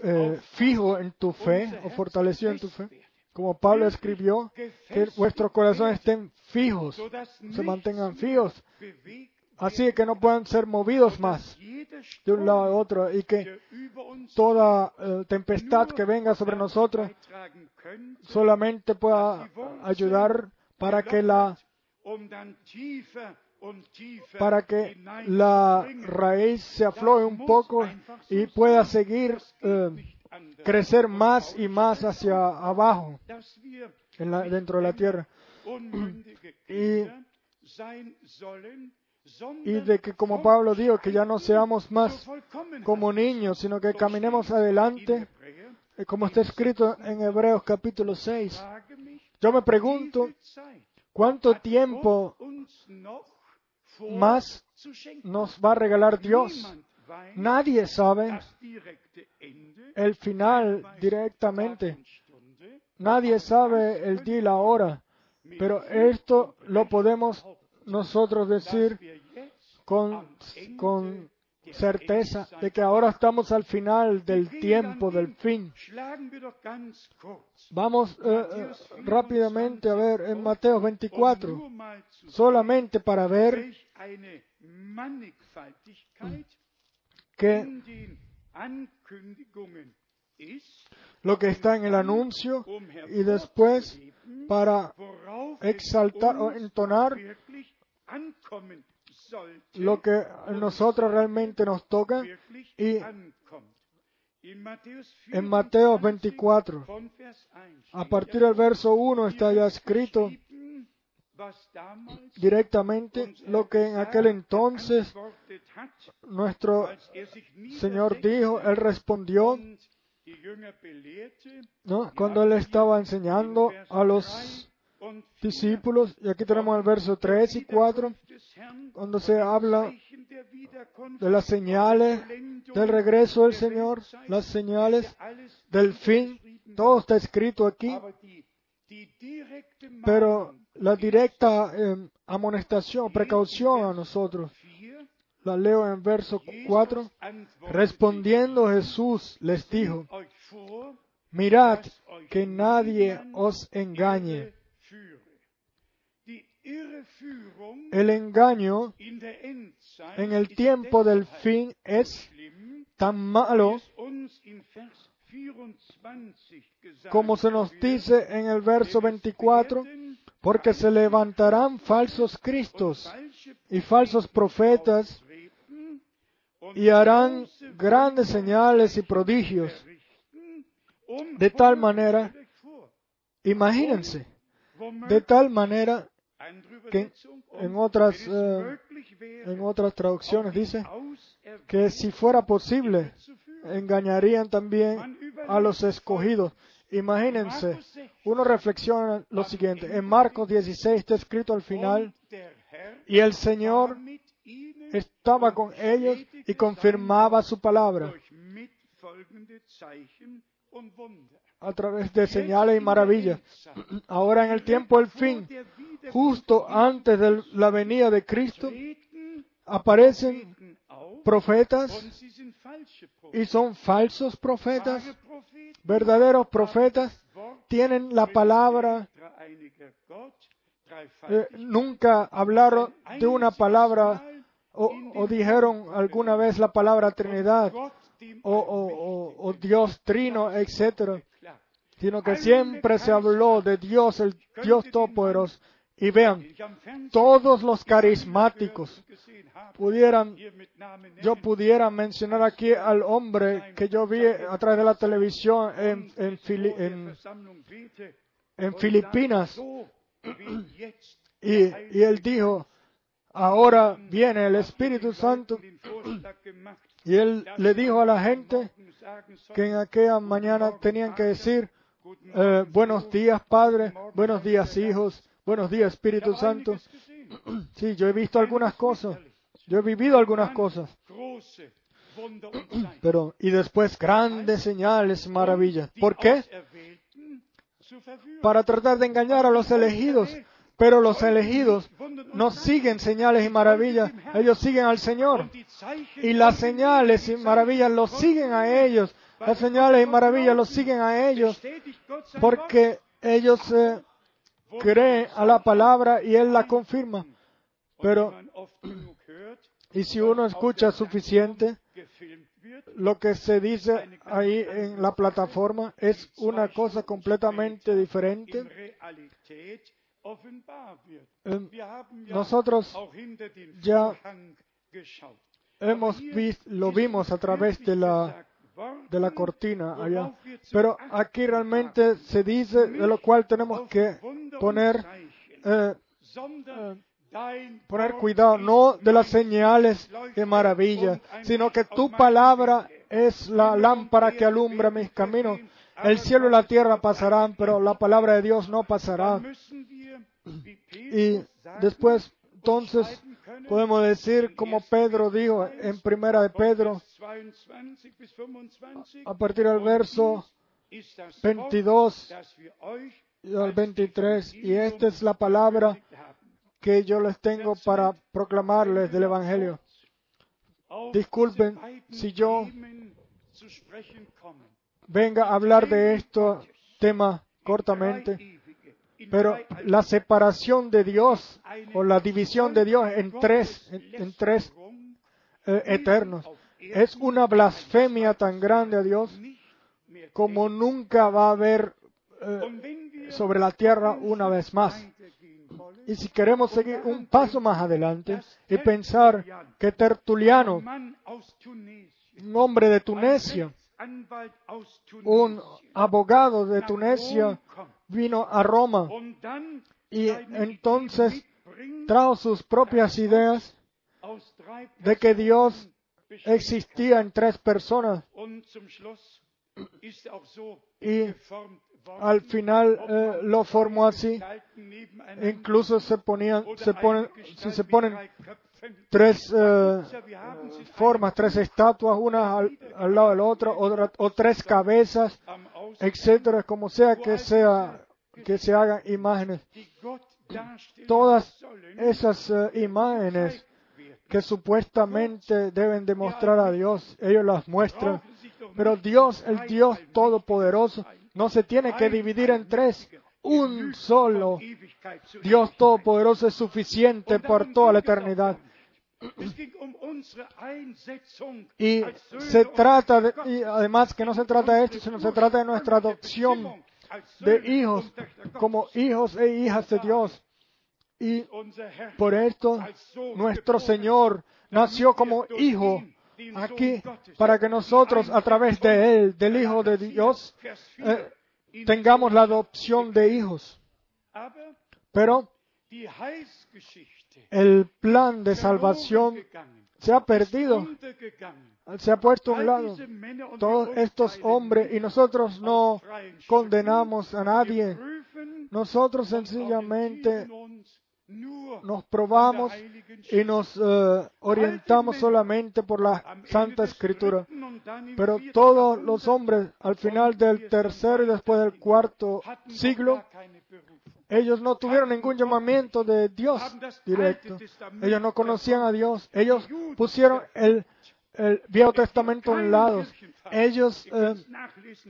eh, fijo en tu fe o fortalecido en tu fe? Como Pablo escribió, que vuestros corazones estén fijos, se mantengan fijos, así que no puedan ser movidos más de un lado a otro y que toda eh, tempestad que venga sobre nosotros solamente pueda ayudar para que la para que la raíz se afloje un poco y pueda seguir eh, crecer más y más hacia abajo dentro de la tierra. Y, y de que como Pablo dijo que ya no seamos más como niños sino que caminemos adelante eh, como está escrito en Hebreos capítulo 6 yo me pregunto cuánto tiempo más nos va a regalar Dios. Nadie sabe el final directamente. Nadie sabe el día y la hora. Pero esto lo podemos nosotros decir con, con certeza de que ahora estamos al final del tiempo, del fin. Vamos eh, eh, rápidamente a ver en Mateo 24, solamente para ver que lo que está en el anuncio y después para exaltar o entonar lo que a nosotros realmente nos toca y en Mateo 24, a partir del verso 1 está ya escrito directamente lo que en aquel entonces nuestro Señor dijo, Él respondió, ¿no? cuando Él estaba enseñando a los discípulos, y aquí tenemos el verso 3 y 4, cuando se habla de las señales del regreso del Señor, las señales del fin, todo está escrito aquí, pero la directa eh, amonestación, precaución a nosotros, la leo en verso 4, respondiendo Jesús les dijo, mirad que nadie os engañe. El engaño en el tiempo del fin es tan malo como se nos dice en el verso 24, porque se levantarán falsos cristos y falsos profetas y harán grandes señales y prodigios. De tal manera, imagínense, de tal manera que eh, en otras traducciones dice que si fuera posible, engañarían también a los escogidos. Imagínense, uno reflexiona lo siguiente. En Marcos 16 está escrito al final, y el Señor estaba con ellos y confirmaba su palabra a través de señales y maravillas. Ahora en el tiempo del fin, justo antes de la venida de Cristo, aparecen profetas y son falsos profetas, verdaderos profetas, tienen la palabra, eh, nunca hablaron de una palabra o, o dijeron alguna vez la palabra Trinidad o, o- o- o Dios Trino, etcétera, sino que siempre se habló de Dios, el Dios Todopoderoso. Y vean, todos los carismáticos pudieran, yo pudiera mencionar aquí al hombre que yo vi a través de la televisión en, en, Fili- en- en Filipinas. Y, y él dijo, ahora viene el Espíritu Santo y él le dijo a la gente que en aquella mañana tenían que decir, eh, buenos días Padre, buenos días hijos, buenos días Espíritu Santo. Sí, yo he visto algunas cosas, yo he vivido algunas cosas. Pero, y después grandes señales maravillas. ¿Por qué? Para tratar de engañar a los elegidos. Pero los elegidos no siguen señales y maravillas, ellos siguen al Señor. Y las señales y maravillas los siguen a ellos. Las señales y maravillas los siguen a ellos porque ellos eh, creen a la palabra y Él la confirma. Pero, y si uno escucha suficiente, lo que se dice ahí en la plataforma es una cosa completamente diferente. Em, Nosotros ya hemos visto, lo vimos a través de la, de la cortina allá. Pero aquí realmente se dice de lo cual tenemos que poner, eh, poner cuidado, no de las señales de maravilla, sino que tu palabra es la lámpara que alumbra mis caminos. El cielo y la tierra pasarán, pero la palabra de Dios no pasará. Y después, entonces, podemos decir, como Pedro dijo en primera de Pedro, a partir del verso 22 al 23, y esta es la palabra que yo les tengo para proclamarles del Evangelio. Disculpen si yo venga a hablar de esto tema cortamente, pero la separación de Dios o la división de Dios en tres, en, tres eh, eternos es una blasfemia tan grande a Dios como nunca va a haber eh, sobre la tierra una vez más. Y si queremos seguir un paso más adelante y pensar que Tertuliano, un hombre de Tunecia, un abogado de Tunecia, vino a Roma y entonces trajo sus propias ideas de que Dios existía en tres personas. y al final eh, lo formó así. Incluso se ponían, se ponen, si se ponen tres eh, formas, tres estatuas, una al, al lado de la otra, otra, o tres cabezas, etcétera, como sea que sea que se hagan imágenes. Todas esas eh, imágenes que supuestamente deben demostrar a Dios, ellos las muestran. Pero Dios, el Dios Todopoderoso, no se tiene que dividir en tres. Un solo Dios Todopoderoso es suficiente por toda la eternidad. Y se trata, de, y además que no se trata de esto, sino se trata de nuestra adopción de hijos, como hijos e hijas de Dios. Y por esto nuestro Señor nació como hijo aquí para que nosotros a través de Él, del Hijo de Dios, eh, tengamos la adopción de hijos. Pero el plan de salvación se ha perdido, se ha puesto a un lado. Todos estos hombres, y nosotros no condenamos a nadie, nosotros sencillamente nos probamos y nos uh, orientamos solamente por la Santa Escritura. Pero todos los hombres al final del tercer y después del cuarto siglo, ellos no tuvieron ningún llamamiento de Dios directo. Ellos no conocían a Dios. Ellos pusieron el, el Viejo Testamento a un lado. Ellos eh,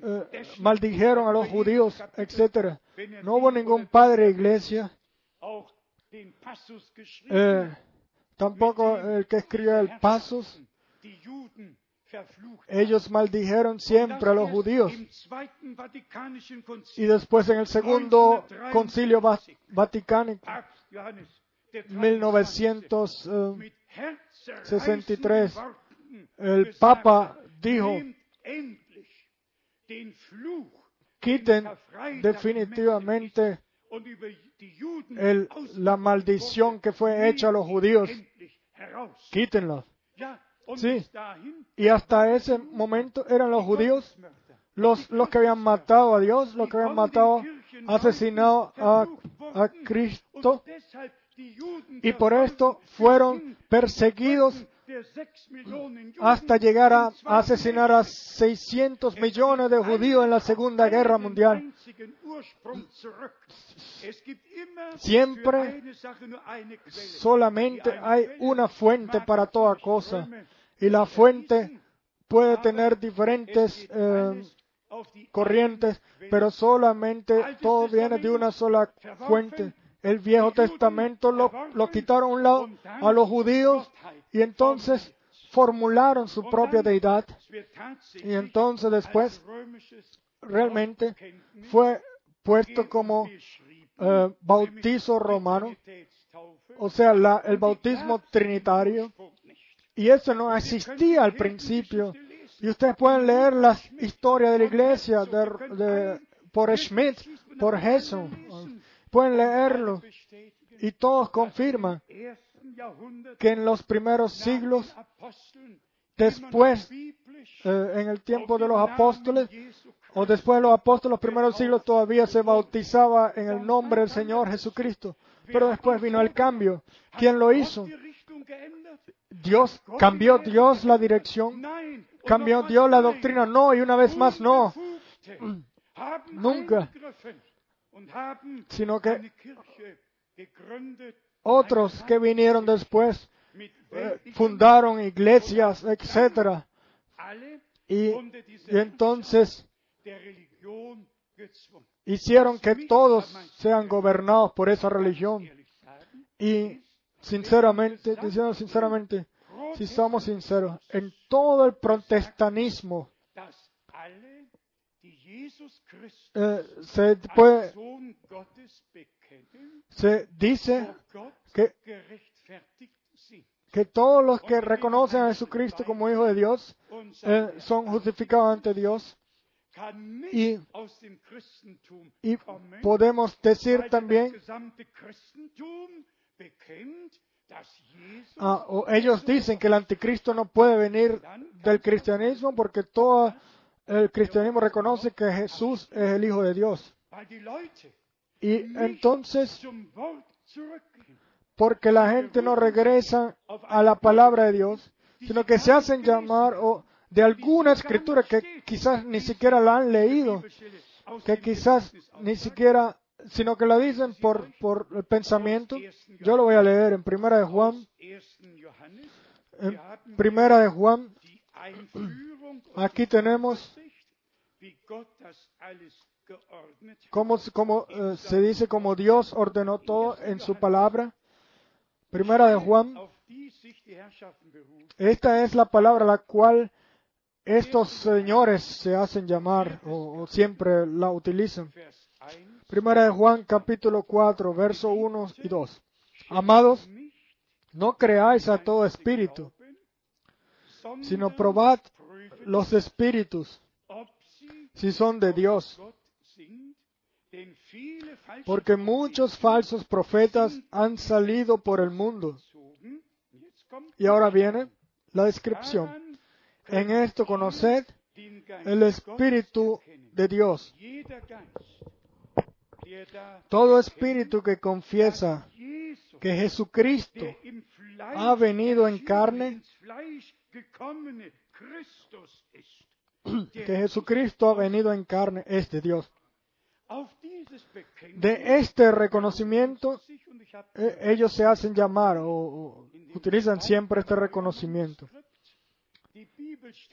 eh, maldijeron a los judíos, etc. No hubo ningún padre de iglesia. Eh, tampoco el que escribió el Pasos. Ellos maldijeron siempre a los judíos. Y después en el segundo concilio vaticánico, 1963, el Papa dijo, quiten definitivamente la maldición que fue hecha a los judíos. Quítenla. Sí. Y hasta ese momento eran los judíos los, los que habían matado a Dios, los que habían matado, asesinado a, a Cristo. Y por esto fueron perseguidos ungefähr 6 Millionen Juden hasta llegar a asesinar a 600 millones de judíos en la Segunda Guerra Mundial. Siempre. Solamente hay una fuente para toda cosa y la fuente puede tener es diferentes eh, corrientes, pero solamente todo viene de una sola fuente. El Viejo Testamento lo, lo quitaron a un lado a los judíos y entonces formularon su propia deidad y entonces después realmente fue puesto como eh, bautizo romano, o sea, la- el bautismo trinitario. Y eso no existía al principio. Y ustedes pueden leer las historias de la iglesia de- por Schmidt, por Jesús. Pueden leerlo. Y todos confirman que en los primeros siglos, después, eh, en el tiempo de los apóstoles, o después de los apóstoles, los primeros siglos todavía se bautizaba en el nombre del Señor Jesucristo. Pero después vino el cambio. ¿Quién lo hizo? Dios, cambió Dios la dirección, cambió Dios la doctrina, no, y una vez más no, Nunca. Sino que otros que vinieron después eh, fundaron iglesias, y, y entonces hicieron que todos sean gobernados por esa religión. Y sinceramente, diciendo sinceramente, si somos sinceros, en todo el protestanismo eh, se puede, se dice que, que todos los que reconocen a Jesucristo como Hijo de Dios eh, son justificados ante Dios. y- Y podemos decir también, ah, o ellos dicen que el anticristo no puede venir del cristianismo porque todo el cristianismo reconoce que Jesús es el Hijo de Dios. Y entonces, porque la gente no regresa a la palabra de Dios, sino que se hacen llamar de alguna escritura que quizás ni siquiera la han leído, que quizás ni siquiera, sino que la dicen por, por el pensamiento. Yo lo voy a leer en Primera de Juan, Aus 1. Johannes. en Primera de Juan, aquí tenemos como, como eh, se dice como Dios ordenó todo en su palabra. Primera de Juan, esta es la palabra la cual estos señores se hacen llamar o, o siempre la utilizan. Vers 1. Primera de Juan capítulo 4, verso 1 y 2. Amados, no creáis a todo espíritu, sino probad los espíritus, si son de Dios, porque muchos falsos profetas han salido por el mundo. Y ahora viene la descripción. En esto conoced el Espíritu de Dios. Todo espíritu que confiesa que Jesucristo ha venido en carne, que Jesucristo ha venido en carne, es de Dios. De este reconocimiento, eh, ellos se hacen llamar o, o utilizan siempre este reconocimiento.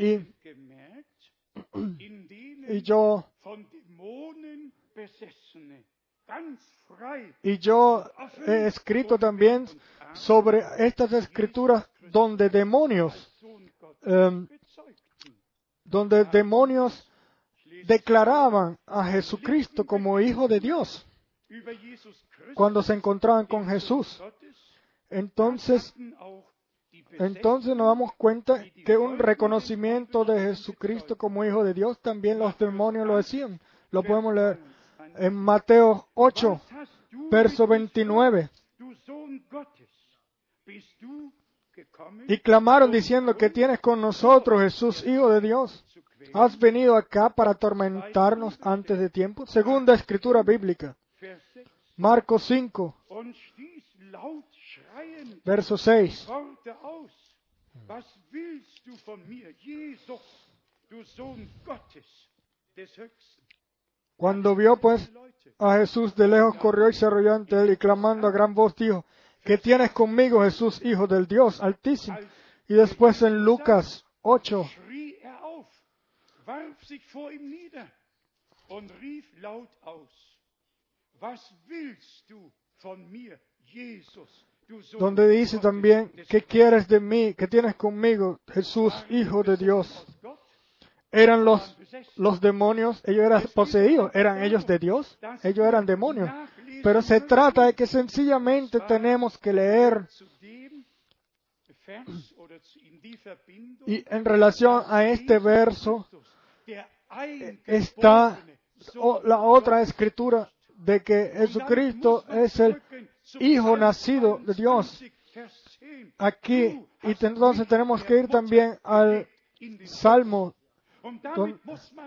denen Y yo, y yo he escrito también sobre estas escrituras donde demonios, em, donde demonios declaraban a Jesucristo como Hijo de Dios cuando se encontraban con Jesús. Entonces, entonces nos damos cuenta que un reconocimiento de Jesucristo como Hijo de Dios también los demonios lo decían. Lo podemos leer en Mateo 8, Was hast du verso mit uns 29. Y clamaron diciendo que tienes con nosotros, Jesús, Hijo de Dios. ¿Has venido acá para atormentarnos antes de tiempo? Segunda escritura bíblica, Vers 6. Marcos 5, Und stieß laut schreiend verso 6. Worte aus, Was willst du von mir, Jesus, du Sohn Gottes, des Höchsten? Cuando vio pues a Jesús de lejos, corrió y se arrolló ante él y clamando a gran voz dijo, ¿qué tienes conmigo, Jesús, Hijo del Dios Altísimo? Y después en Lucas 8, schrie er auf, warf sich vor ihm nieder und rief laut aus, was willst du von mir, Jesus, du Sohn donde dice también, ¿qué quieres de mí? ¿Qué tienes conmigo, Jesús, Hijo de Dios? Eran los, los demonios, ellos eran poseídos, eran ellos de Dios, ellos eran demonios. Pero se trata de que sencillamente tenemos que leer y en relación a este verso está la otra escritura de que Jesucristo es el Hijo nacido de Dios. Aquí, y entonces tenemos que ir también al Salmo,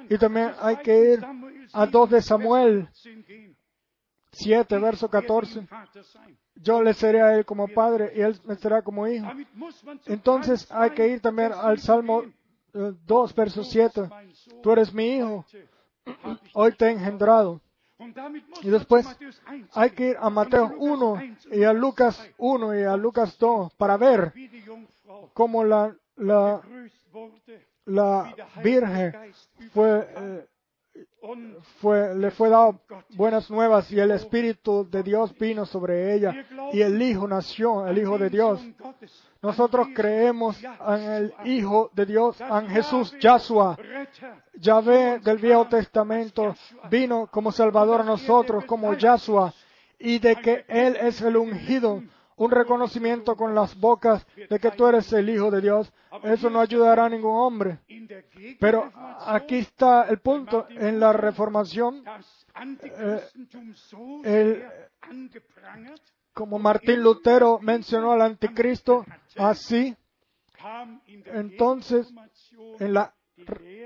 y también hay que ir a 2 de Samuel 7, verso 14. Yo le seré a él como padre y él me será como hijo. Entonces hay que ir también al Salmo eh, 2, verso 7. Tú eres mi hijo, hoy te he engendrado. Y después hay que ir a Mateo 1 y a Lucas 1 y a Lucas 2 para ver cómo la, la, la Virgen fue, eh, fue, le fue dado buenas nuevas y el Espíritu de Dios vino sobre ella y el Hijo nació, el Hijo de Dios. Nosotros creemos en el Hijo de Dios, en Jesús Yahshua. Yahvé del Viejo Testamento vino como Salvador a nosotros, como Yahshua, y de que Él es el ungido, un reconocimiento con las bocas de que tú eres el Hijo de Dios. Eso no ayudará a ningún hombre. Pero aquí está el punto. En la reformación, el- como Martín Lutero mencionó al anticristo, así, entonces, en la,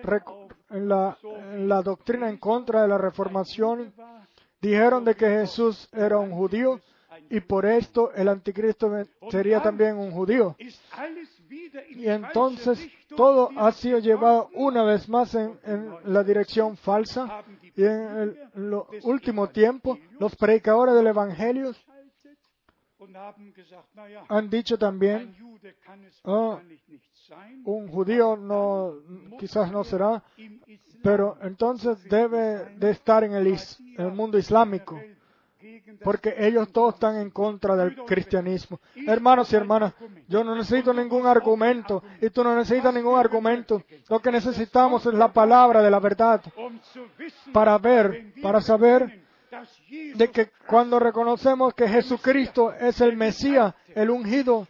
re- en la, en la doctrina en contra de la reformación, dijeron de que Jesús era un judío y por esto el anticristo sería también un judío. Y entonces todo ha sido llevado una vez más en, la dirección falsa. Y en el último tiempo, los predicadores del Evangelio han dicho también, "Ah, un judío no, quizás no será, pero entonces debe de estar en el mundo islámico, porque ellos todos están en contra del cristianismo. Hermanos y hermanas, yo no necesito ningún argumento y tú no necesitas ningún argumento. Lo que necesitamos es la palabra de la verdad para ver, para saber de que cuando reconocemos que Jesucristo es el Mesías, el ungido,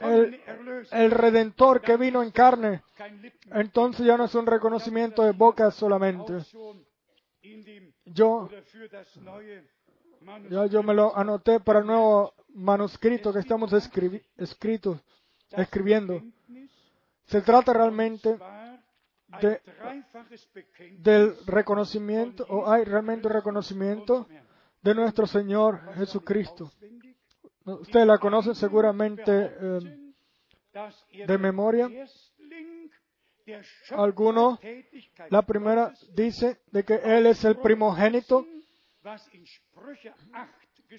el, redentor que vino en carne, entonces ya no es un reconocimiento de boca solamente. Yo, ya yo me lo anoté para el nuevo manuscrito que estamos escribi- escritos, escribiendo. Se trata realmente de- del reconocimiento, o hay realmente un reconocimiento de nuestro Señor Jesucristo. Ustedes la conocen seguramente eh, de memoria. Algunos, la primera dice de que Él es el primogénito,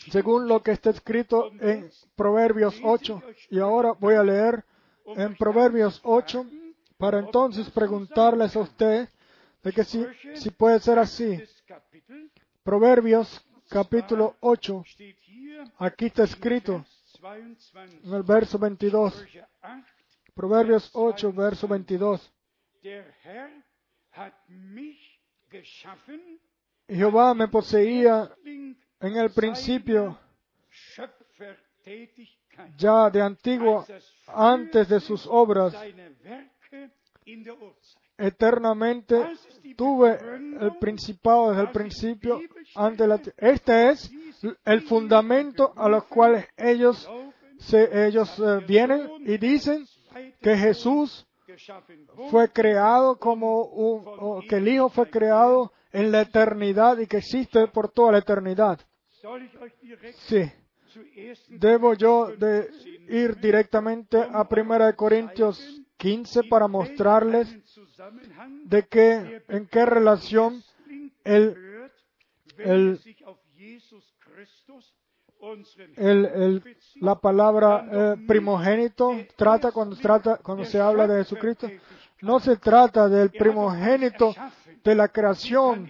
según lo que está escrito en Proverbios 8. Y ahora voy a leer en Proverbios 8 para entonces preguntarles a ustedes de que si, si puede ser así. Proverbios capítulo 8, aquí está escrito en el verso 22. Proverbios 8, verso 22. Jehová me poseía en el principio, ya de antiguo, antes de sus obras, eternamente tuve el principado desde el principio ante la este es el fundamento a los cuales ellos se, ellos eh, vienen y dicen que Jesús fue creado como un, que el Hijo fue creado en la eternidad y que existe por toda la eternidad. Sí. debo yo de ir directamente a 1 Corintios 15 para mostrarles de qué, en qué relación el, el, el, el- la palabra eh, primogénito trata cuando, trata cuando se habla de Jesucristo. No se trata del primogénito de la creación.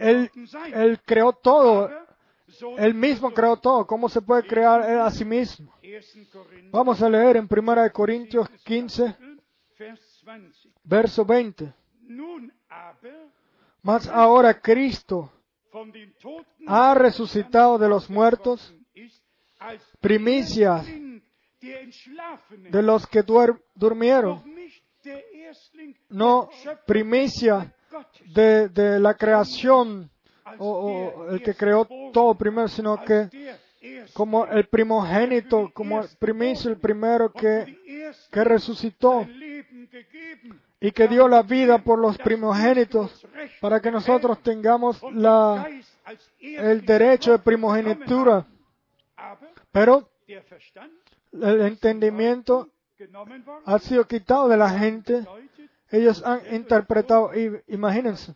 Él, él creó todo. Él mismo creó todo. ¿Cómo se puede crear él a sí mismo? Vamos a leer en 1 Corintios 15, verso 20. Nun aber Mas ahora Cristo ha resucitado de los muertos, Entschlafenen, de los que durmieron, no primicia de, de la creación o, o el que creó todo primero, sino que como el primogénito, como el primicio, el primero que, que resucitó y que dio la vida por los primogénitos para que nosotros tengamos la, el derecho de primogenitura. Pero el entendimiento ha sido quitado de la gente. Ellos han interpretado, imagínense,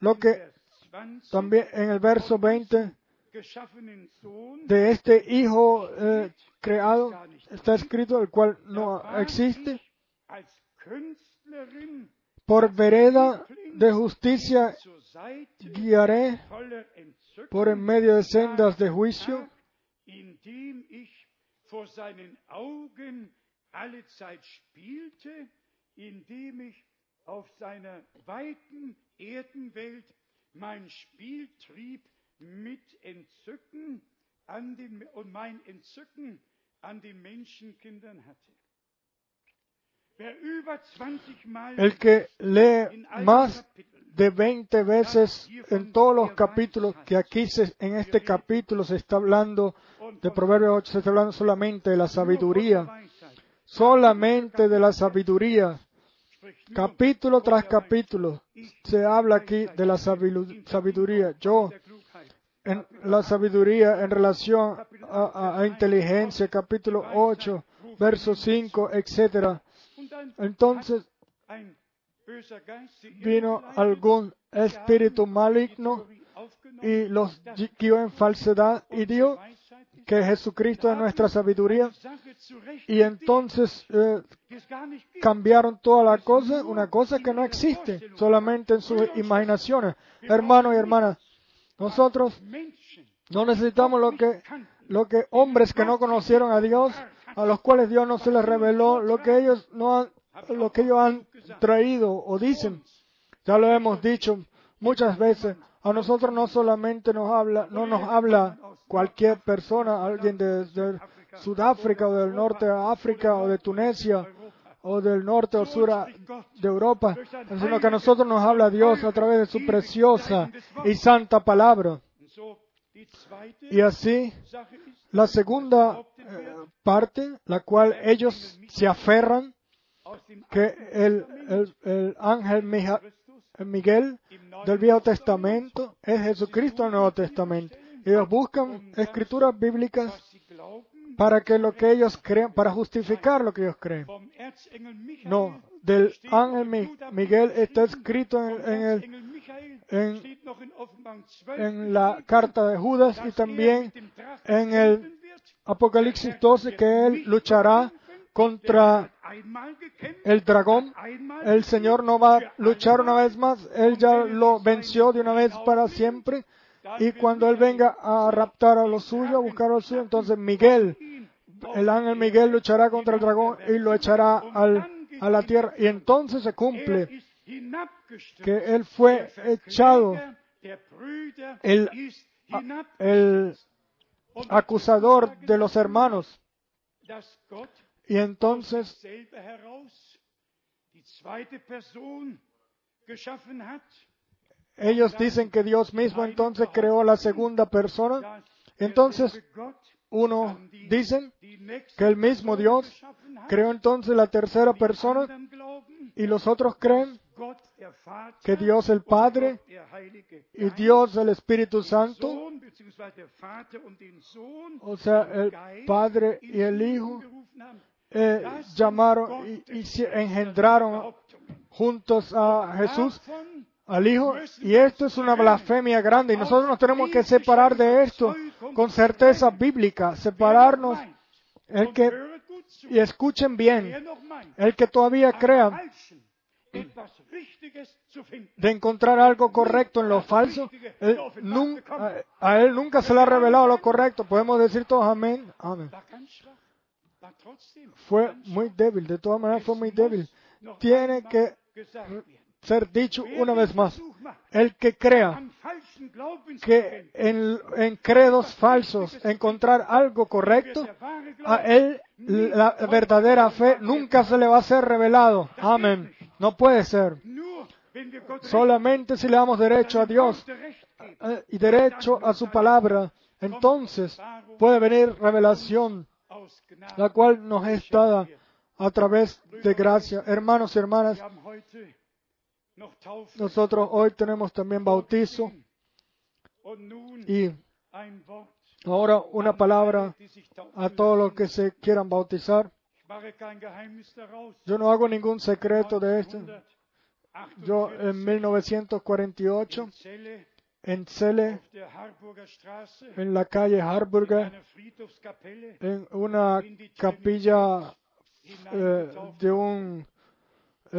lo que Vers 20 también en el verso 20 geschaffenen Sohn de este hijo eh, creado está escrito, el cual no existe, por vereda de justicia guiaré por en medio de sendas de juicio, alle Zeit spielte, indem ich auf seiner weiten Erdenwelt mein Spiel trieb mit Entzücken an den, und mein Entzücken an den Menschenkindern hatte. Wer über 20 Mal el que lee más de 20 veces en todos los capítulos, que aquí se- en este capítulo se está hablando de Proverbios 8, se está hablando solamente de la sabiduría, solamente de la sabiduría. Capítulo tras capítulo se habla aquí de la sabiduría. Yo, la sabiduría en relación a, inteligencia, capítulo 8, verso 5, etcétera. Und dann Entonces vino algún espíritu maligno y los guió en falsedad y dio. Que Jesucristo es nuestra sabiduría y entonces eh, cambiaron toda la cosa, una cosa que no existe, solamente en sus imaginaciones. Hermanos y hermanas, nosotros no necesitamos lo que, lo que hombres que no conocieron a Dios, a los cuales Dios no se les reveló, lo que ellos no han, lo que ellos han traído o dicen. Ya lo hemos dicho muchas veces. A nosotros no solamente nos habla, no nos habla cualquier persona, alguien de, Sudáfrica o del norte de África o de Tunisia o del norte o sur de Europa, sino que a nosotros nos habla Dios a través de su preciosa y santa palabra. Y así, la segunda eh, parte, la cual ellos se aferran, que el, el- el ángel Miguel del Viejo Testamento es Jesucristo del Nuevo Testamento. Ellos buscan escrituras bíblicas para que lo que ellos creen, para justificar lo que ellos creen. No, del ángel Miguel está escrito en, el, en- steht noch in Offenbarung 12 en la carta de Judas y también en el. Apocalipsis 12 que él luchará contra el dragón. El Señor no va a luchar una vez más, Él ya lo venció de una vez para siempre. Y cuando Él venga a raptar a los suyos, a buscar a los suyos, entonces Miguel, el ángel Miguel luchará contra el dragón y lo echará a la tierra. Y entonces se cumple que Él fue echado, el, el acusador de los hermanos. Y entonces ellos dicen que Dios mismo entonces creó la segunda persona. Entonces uno dicen que el mismo Dios creó entonces la tercera persona y los otros creen que Dios el Padre y Dios el Espíritu Santo o sea, el Padre y el Hijo. Eh, llamaron y, engendraron juntos a Jesús, al Hijo, y esto es una blasfemia grande, y nosotros nos tenemos que separar de esto con certeza bíblica, separarnos, el que, y escuchen bien, el que todavía crea de encontrar algo correcto en lo falso, a él nunca se le ha revelado lo correcto. Podemos decir todos amén. Amén. Fue muy débil, de todas maneras fue muy débil. Tiene que ser dicho una vez más. El que crea que en, en credos falsos encontrar algo correcto, a él la verdadera fe nunca se le va a ser revelado. Amén. No puede ser. Solamente si le damos derecho a Dios eh, y derecho a su palabra, entonces puede venir revelación. La cual nos es dada a través de gracia. Hermanos y hermanas, nosotros hoy tenemos también bautizo y ahora una palabra a todos los que se quieran bautizar. Yo no hago ningún secreto de esto. Yo en 1948 in Celle en Celle, en la calle Harburger, en una capilla eh, de un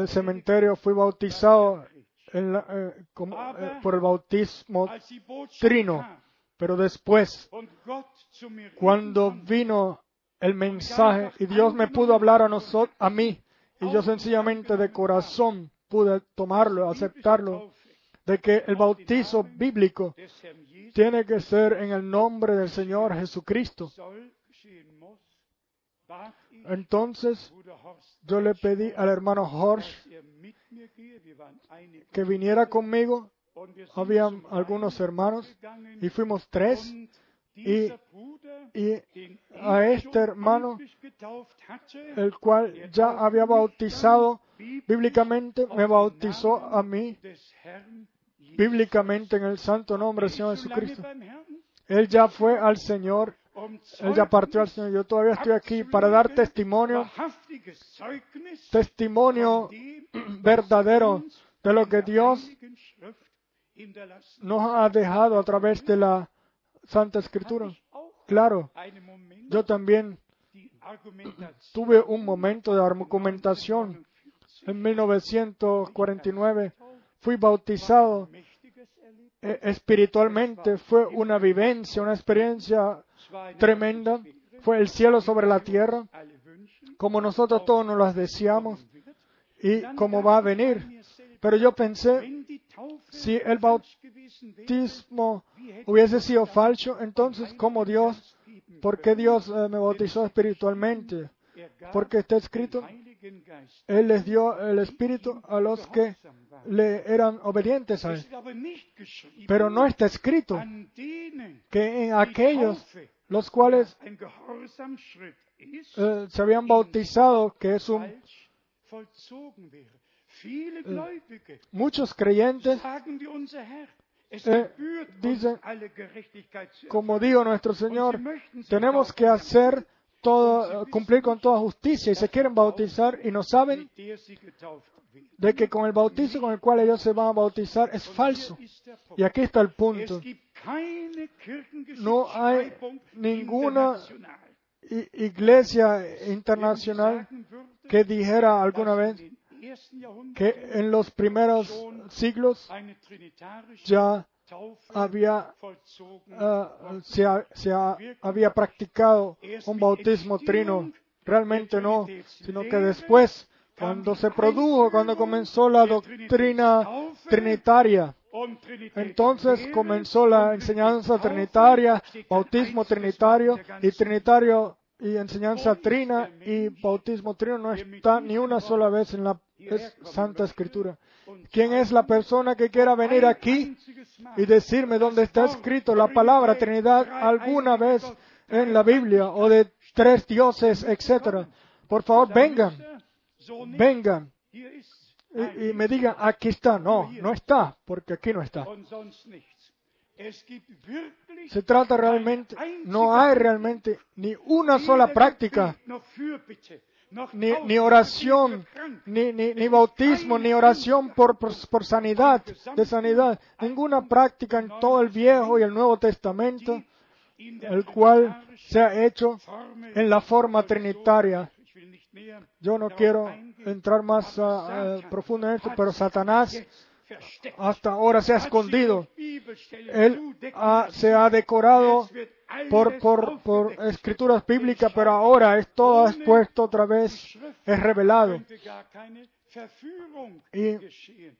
cementerio, fui bautizado eh, eh, por el bautismo trino. Pero después, cuando vino el mensaje y Dios me pudo hablar a nosotros, a mí, y yo sencillamente de corazón pude tomarlo, aceptarlo, de que el bautizo bíblico tiene que ser en el nombre del Señor Jesucristo. Entonces Horst, yo le pedí al hermano er einige que viniera conmigo. zum algunos hermanos y fuimos tres. Y a este hermano, el cual ya había bautizado bíblicamente, me bautizó a mí bíblicamente en el santo nombre del Señor Jesucristo. Él ya fue al Señor, Um él ya partió al Señor. Yo todavía estoy aquí para dar testimonio, testimonio verdadero de lo que Dios nos ha dejado a través de la Santa Escritura. Claro, Moment yo también tuve un momento de argumentación. En 1949 fui bautizado eh, espiritualmente. Fue una vivencia, una experiencia tremenda. Fue el cielo sobre la tierra, como nosotros todos nos las deseamos y como va a venir. Pero yo pensé, si el bautismo hubiese sido falso, entonces, ¿cómo Dios, por qué? Dios eh, me bautizó espiritualmente? Porque está escrito, Él les dio el Espíritu a los que le eran obedientes a Él. Pero no está escrito que en aquellos los cuales eh, se habían bautizado, que es un, Gläubige muchos creyentes, eh, dicen, como dijo nuestro Señor, tenemos que hacer todo, eh, cumplir con toda justicia y se quieren bautizar y no saben de que con el bautizo con el cual ellos se van a bautizar es falso. Y aquí está el punto. No hay ninguna iglesia internacional que dijera alguna vez que en los primeros siglos ya había ah, se, se ha- había practicado un bautismo trino. Realmente no, sino que después, cuando se produjo, cuando comenzó la doctrina trinitaria, entonces comenzó la enseñanza trinitaria, bautismo trinitario y trinitario y enseñanza trina y bautismo trino no está ni una sola vez en la es- Santa Escritura. ¿Quién es la persona que quiera venir aquí y decirme dónde está escrito la palabra Trinidad alguna vez en la Biblia o de tres dioses, etcétera? Por favor, vengan, vengan y, y me digan, aquí está. No, no está, porque aquí no está. Se trata realmente, no hay realmente ni una sola práctica, Ni, ni oración, ni, ni, ni bautismo, ni oración por, por, por sanidad, de sanidad. Ninguna práctica en todo el Viejo y el Nuevo Testamento, el cual se ha hecho en la forma trinitaria. Yo no quiero entrar más Satan profundo en esto, pero Satanás. Hasta ahora se ha escondido. Él ha- se ha decorado por, por, por escrituras bíblicas, pero ahora es todo expuesto otra vez, es revelado. Y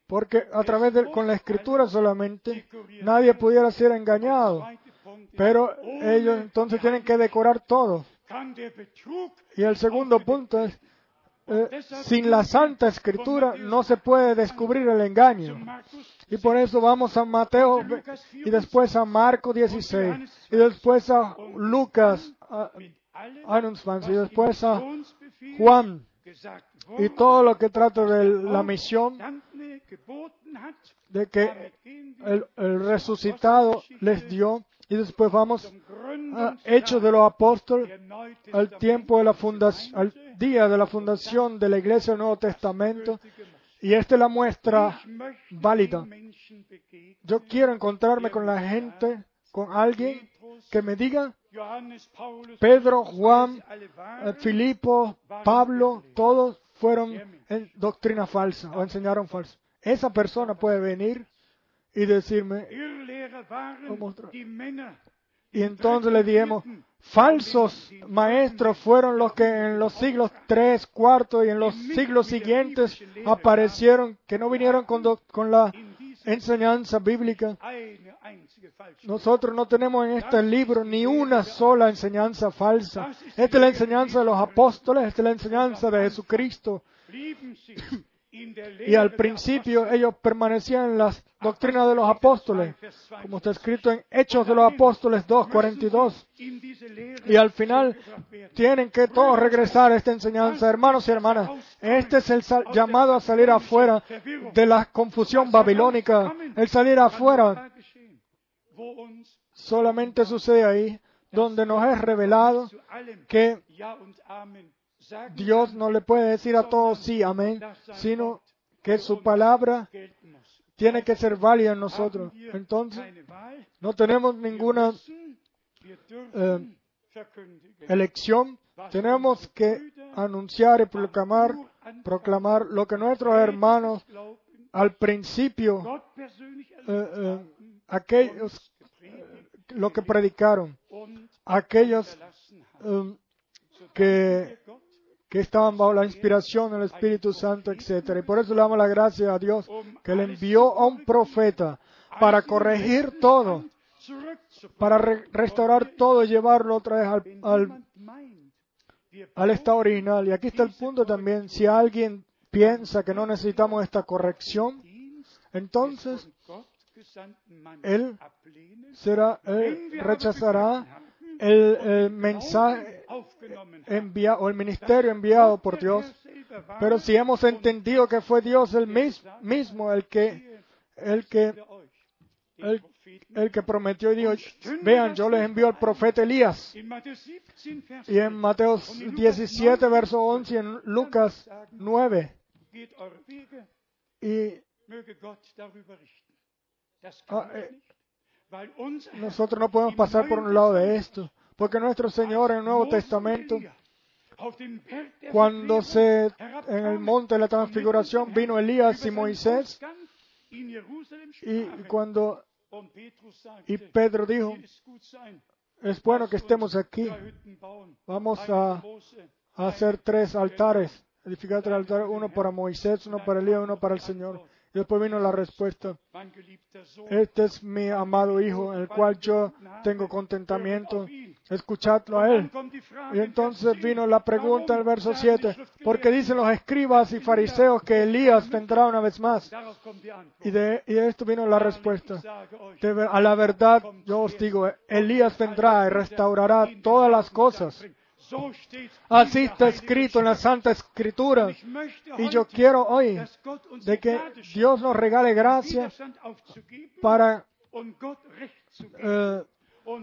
porque a través de con la escritura solamente nadie pudiera ser engañado, pero ellos entonces tienen que decorar todo. Y el segundo punto es, eh, sin la santa escritura no se puede descubrir el engaño. Y por eso vamos a Mateo y después a Marco 16 y después a Lucas a- allem, 21 y después a Juan y todo lo que trata de la misión de que el, el resucitado les dio y después vamos a Hechos de los Apóstoles al tiempo de la fundación, al día de la fundación de la Iglesia del Nuevo Testamento y esta es la muestra válida. Yo quiero encontrarme con la gente, con alguien que me diga, Pedro, Juan, eh, Filipo, Pablo, todos fueron en doctrina falsa o enseñaron falso. Esa persona puede venir y decirme, Männer, y entonces le dijimos, falsos maestros fueron los que en los siglos 3, 4 y en los siglos siguientes aparecieron, que no vinieron con, con la enseñanza bíblica. Nosotros no tenemos en este libro ni una sola enseñanza falsa. Esta es la enseñanza de los apóstoles, esta es la enseñanza de Jesucristo. Y al principio ellos permanecían en las doctrinas de los apóstoles, como está escrito en Hechos de los Apóstoles 2.42. in diese Lehre Y al final tienen que todos regresar a esta enseñanza. Hermanos y hermanas, este es el llamado a salir afuera de la confusión babilónica. El salir afuera solamente sucede ahí, donde nos es revelado que Dios no le puede decir a todos sí, amén, sino que su palabra tiene que ser válida en nosotros. Entonces, no tenemos ninguna verkündigen. elección, tenemos que anunciar y proclamar, proclamar lo que nuestros hermanos al principio, eh, eh, aquellos, lo que predicaron, aquellos que que estaban bajo la inspiración del Espíritu Santo, etc. Y por eso le damos la gracia a Dios que le envió a un profeta para corregir todo, para re- restaurar todo y llevarlo otra vez al, al, al estado original. Y aquí está el punto también. Si alguien piensa que no necesitamos esta corrección, entonces él será, él rechazará el, el mensaje enviado o el ministerio enviado por Dios. Pero si hemos entendido que fue Dios el mis- mismo el que, el que, el, el que prometió y dijo, vean, yo les envío al profeta Elías. In Matthäus 17, Vers Y en Mateo 17, verso 11, y en Lucas 9. geht eure Wege, Y Ah, eh, nosotros no podemos pasar por un lado de esto. Porque nuestro Señor en el Nuevo Testamento, cuando se, en el monte de la transfiguración, vino Elías y Moisés, y cuando y Pedro dijo, "Will es bueno que estemos aquí, vamos a hacer tres altares, edificar tres altares, uno para Moisés, uno para Elías, uno para el Señor. Después vino la respuesta, este es mi amado Hijo, en el cual yo tengo contentamiento, escuchadlo a Él. Y entonces Vers 10, vino la pregunta en el verso sagen die 7, Schriftgelehrten, porque dicen los escribas y fariseos que Elías vendrá una vez más. Y de, y esto vino la respuesta. A la verdad, yo os digo, Elías vendrá y restaurará todas las cosas. Así está escrito en la Santa Escritura. Y yo quiero hoy de que Dios nos regale gracia para eh,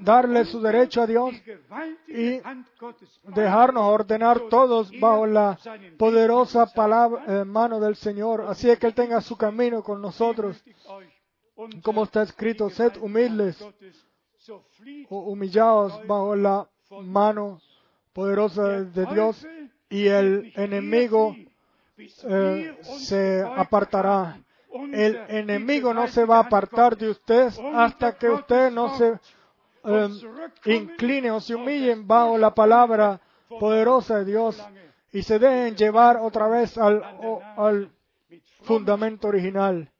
darle su derecho a Dios y dejarnos ordenar todos bajo la poderosa eh, mano del Señor, así es que Él tenga su camino con nosotros. Como está escrito, sed humildes o humillados bajo la mano poderosa de Dios y el enemigo eh, se apartará. El enemigo no se va a apartar de usted hasta que usted no se eh, incline o se humillen bajo la palabra poderosa de Dios y se dejen llevar otra vez al, o- al fundamento original.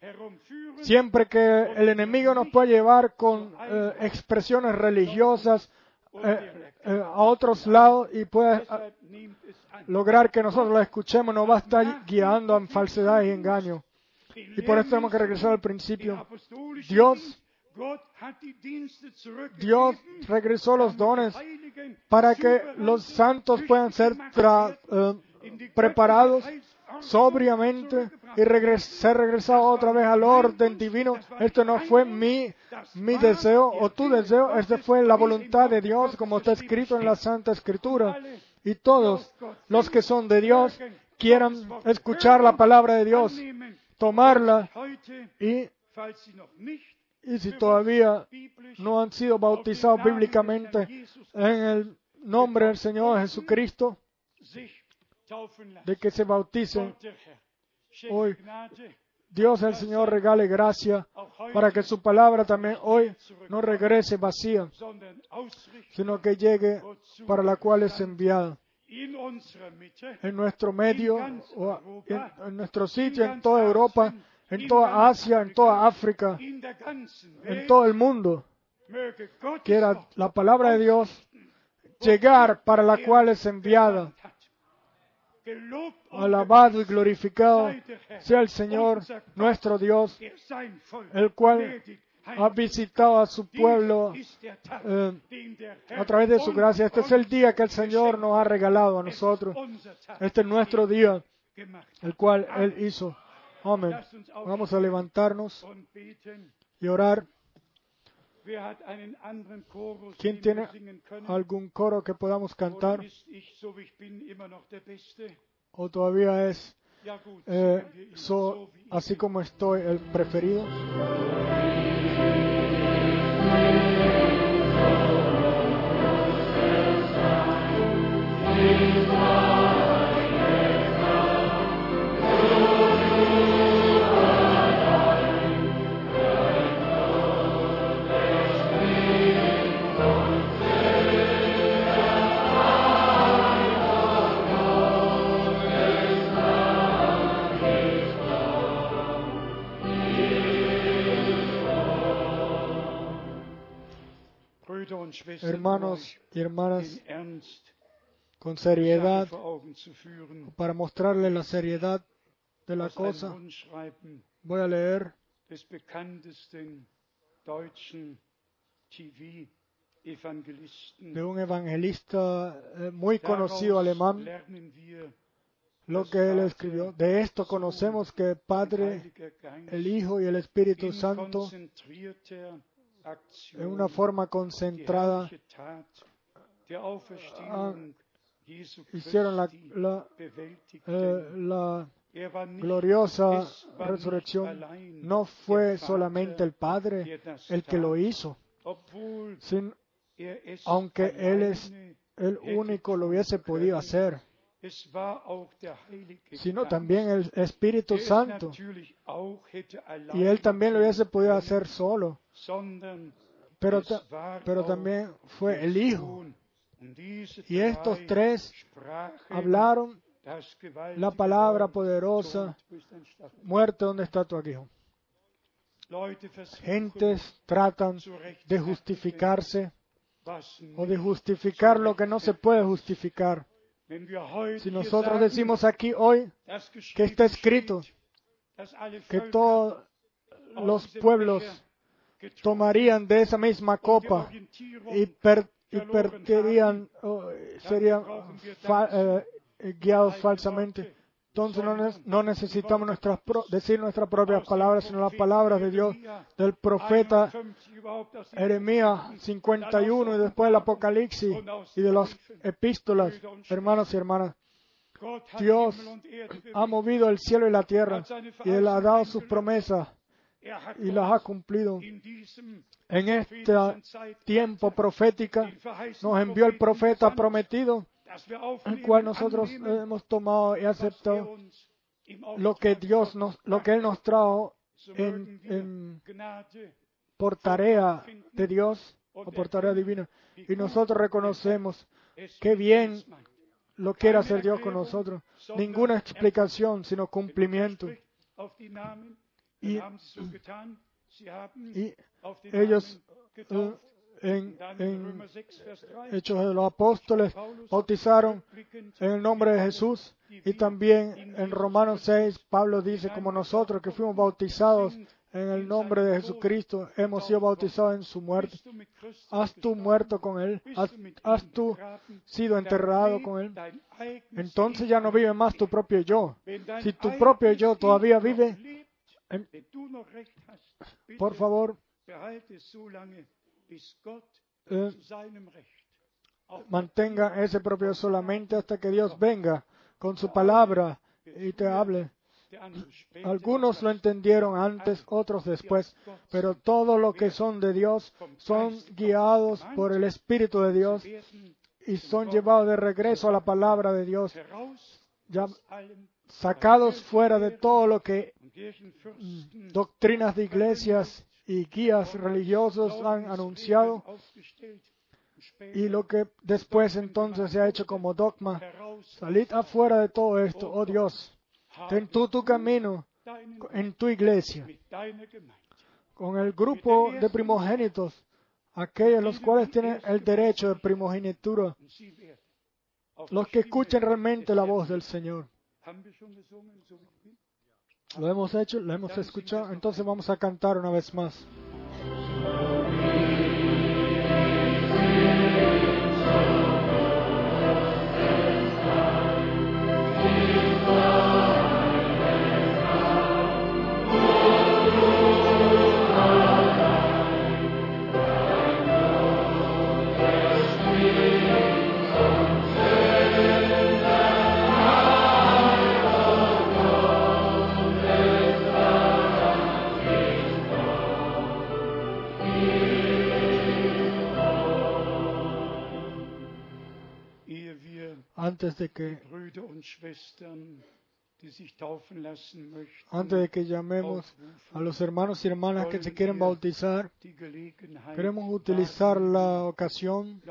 Siempre que el enemigo nos pueda llevar con eh, expresiones religiosas eh, eh, a otros lados y pueda eh, lograr que nosotros la escuchemos, nos va a estar guiando en falsedad y engaño. Y por eso tenemos que regresar al principio. Dios, Dios regresó los dones para que los santos puedan ser tra- eh, preparados sobriamente y ser regresados otra vez al orden divino. Esto no fue mi, mi deseo o tu deseo, esta fue la voluntad de Dios como está escrito en la Santa Escritura. Y todos los que son de Dios quieran escuchar la palabra de Dios, tomarla y, y si todavía no han sido bautizados bíblicamente en el nombre del Señor Jesucristo, de que se bauticen. Hoy. Dios el Señor regale gracia para que su palabra también hoy no regrese vacía, sino que llegue para la cual es enviada. En nuestro medio, o en, en nuestro sitio, en toda Europa, en toda Asia, en toda África, en todo el mundo, quiera la palabra de Dios llegar para la cual es enviada. Alabado y glorificado sea el Señor nuestro Dios, el cual ha visitado a su pueblo eh, a través de su gracia. Este es el día que el Señor nos ha regalado a nosotros. Este es nuestro día, el cual Él hizo. Amén. Vamos a levantarnos y orar. ¿Quién tiene algún coro que podamos cantar? ¿O todavía es eh, so- así como estoy el preferido? Hermanos y hermanas, con seriedad, para mostrarle la seriedad de la cosa, voy a leer de un evangelista eh, muy conocido alemán lo que él escribió. De esto conocemos que Padre, Heiliger Geist, el Hijo y el Espíritu Santo, en una forma concentrada, Jesu hicieron la, eh, la Er gloriosa resurrección. No fue solamente el Padre el que lo hizo, sin- er aunque Él es el único lo hubiese podido hacer, Sino también el Espíritu es Santo. Y Él también lo hubiese podido hacer solo, pero, ta- pero también fue el Hijo. Y estos tres Hablaron la palabra poderosa, muerte, ¿dónde está tu aguijón? Gentes tratan de justificarse o de justificar lo que no se puede justificar. Si nosotros decimos aquí hoy que está escrito que todos los pueblos tomarían de esa misma copa y, per- y perderían, o serían fa- eh, guiados falsamente, Entonces no, ne- no necesitamos nuestras decir nuestras propias palabras, sino las palabras de Dios, del profeta 51 überhaupt aus dem Jeremías 51 y después el Apocalipsis y de las epístolas, hermanos y hermanas. Dios. Ha movido el cielo y la tierra y Él ha dado sus promesas y las ha cumplido. En este tiempo profética nos envió el profeta prometido, el cual nosotros hemos tomado y aceptado lo que Dios nos, lo que Él nos trajo en, en- por tarea de Dios o por tarea divina. Y nosotros reconocemos qué bien lo quiere hacer Dios con nosotros. Ninguna explicación, sino cumplimiento. Y- Y ellos. En, en Römer 6, Vers 3, Hechos de los Apóstoles bautizaron en el nombre de Jesús. y también en Romanos 6 Pablo dice como nosotros que fuimos bautizados en el nombre de Jesucristo hemos sido bautizados en su muerte. Has tú muerto con él. has, tú sido enterrado con él. Entonces ya no vive más tu propio yo. Si tu propio yo todavía vive en- por favor eh, mantenga ese propio solamente hasta que Dios venga con su palabra y te hable. Algunos lo entendieron antes, otros después, pero todos los que son de Dios son guiados por el Espíritu de Dios y son llevados de regreso a la palabra de Dios, ya sacados fuera de todo lo que doctrinas de iglesias y guías religiosos han anunciado y lo que después entonces se ha hecho como dogma. Salid afuera de todo esto, oh Dios, ten tú tu camino en tu iglesia. con el grupo de primogénitos, aquellos los cuales tienen el derecho de primogenitura, los que escuchen realmente la voz del Señor. Lo hemos hecho, lo hemos escuchado, entonces vamos a cantar una vez más. Antes de que, antes de llamemos a los hermanos y hermanas que se quieren bautizar, queremos utilizar la ocasión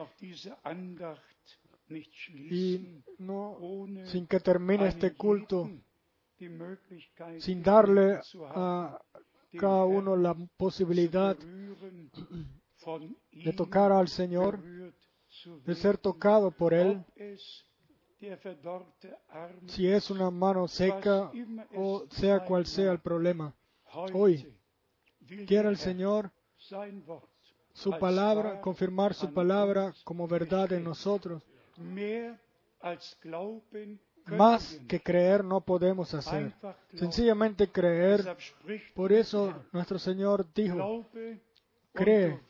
y no, sin que termine este culto, sin darle a cada uno la posibilidad de tocar al Señor, de ser tocado por Él, si es una mano seca o sea cual sea el problema. hoy der el Señor su palabra, confirmar su palabra como verdad en nosotros. Más que creer no podemos hacer. Sencillamente creer. Por eso nuestro Señor dijo, cree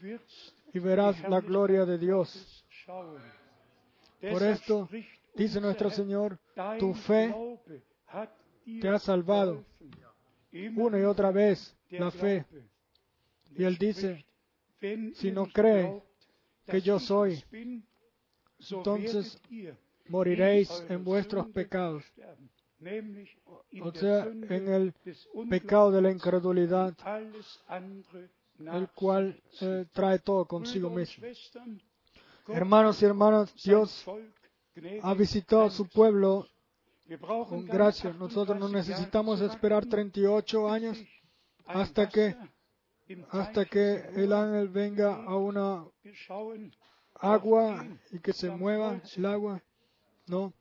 y verás la gloria de Dios. Por esto, dice nuestro Señor, tu fe te ha salvado. una y otra vez la fe. Y él dice, si no cree que yo soy, entonces Moriréis en vuestros pecados. O sea, en el pecado de la incredulidad, el cual eh, trae todo consigo mismo. Hermanos y hermanas, Dios ha visitado su pueblo con gracia. Nosotros no 38 necesitamos esperar warten, 38 años hasta que- hasta que el ángel venga a una agua y que se mueva el agua. No.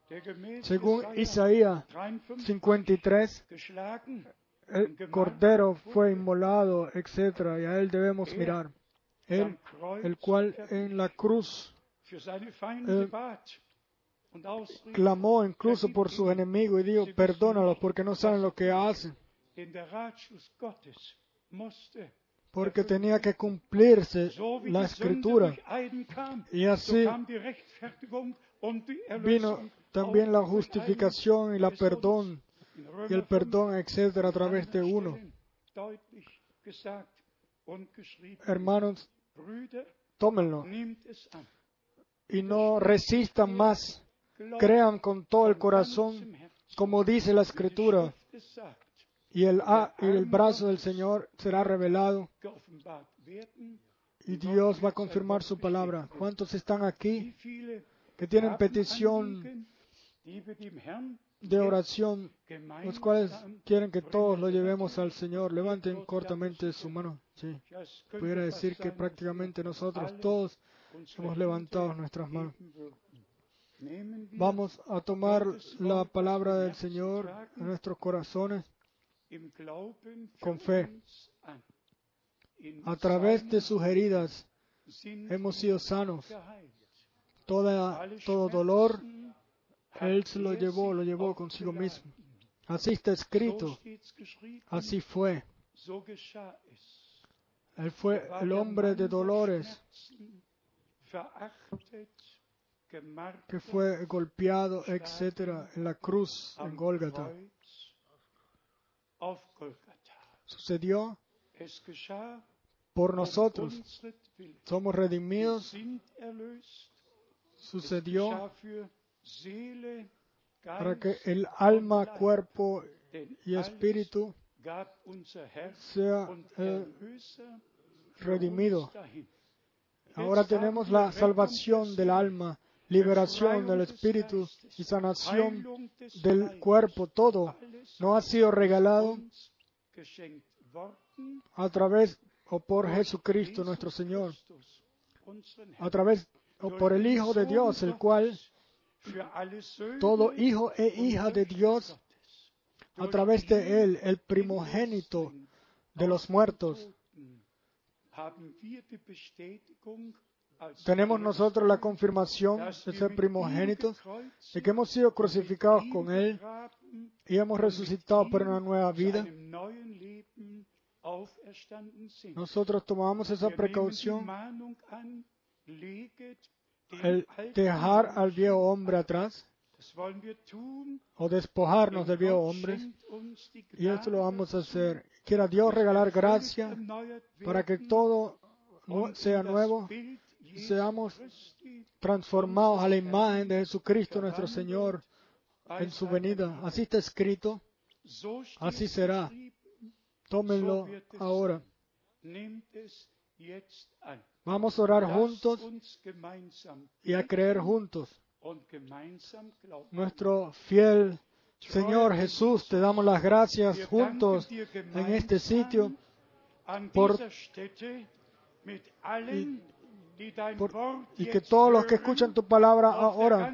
Según Isaías 53 53, geschlagen el cordero fue inmolado, etc. Y a él debemos mirar. Él, el cual en la cruz für clamó incluso por sus enemigos y dijo, perdónalos porque no saben lo que hacen, porque tenía que cumplirse la escritura. Y así vino también la justificación y la perdón y el 5 perdón, etcétera, a través de uno. Hermanos, tómenlo y no resistan más. Crean con todo el corazón, como dice la escritura, y el, brazo del Señor será revelado y Dios va a confirmar su palabra. ¿Cuántos están aquí que tienen petición de oración, los cuales quieren que todos lo llevemos al Señor? Levanten cortamente su mano. Sí. Pudiera decir que prácticamente nosotros todos hemos levantado nuestras manos. Vamos a tomar la palabra del Señor en nuestros corazones con fe. A través de sus heridas hemos sido sanos. Toda, todo dolor, Él se lo llevó, lo llevó consigo mismo. Así está escrito, así fue. Él fue el hombre de dolores que fue golpeado, etcétera, en la cruz en Gólgata. Sucedió por nosotros. Somos redimidos. Sucedió para que el alma, cuerpo y espíritu sea eh, redimido. Ahora tenemos la salvación del alma, liberación del espíritu y sanación del cuerpo. Todo no ha sido regalado a través o por Jesucristo nuestro Señor, a través o por el Hijo de Dios, el cual todo hijo e hija de Dios, a través de Él, el primogénito de los muertos, Tenemos nosotros la confirmación de ser primogénitos, de que hemos sido crucificados con Él y hemos resucitado por una nueva vida. Nosotros tomamos esa precaución, el dejar al viejo hombre atrás o despojarnos del viejo hombre. Y esto lo vamos a hacer. Quiera Dios regalar gracia para que todo sea nuevo, seamos transformados a la imagen de Jesucristo nuestro Señor en su venida. Así está escrito. Así será. Tómenlo ahora. Vamos a orar juntos y a creer juntos. Nuestro fiel Señor Jesús, te damos las gracias juntos en este sitio por- Por- y que todos los que escuchan tu palabra ahora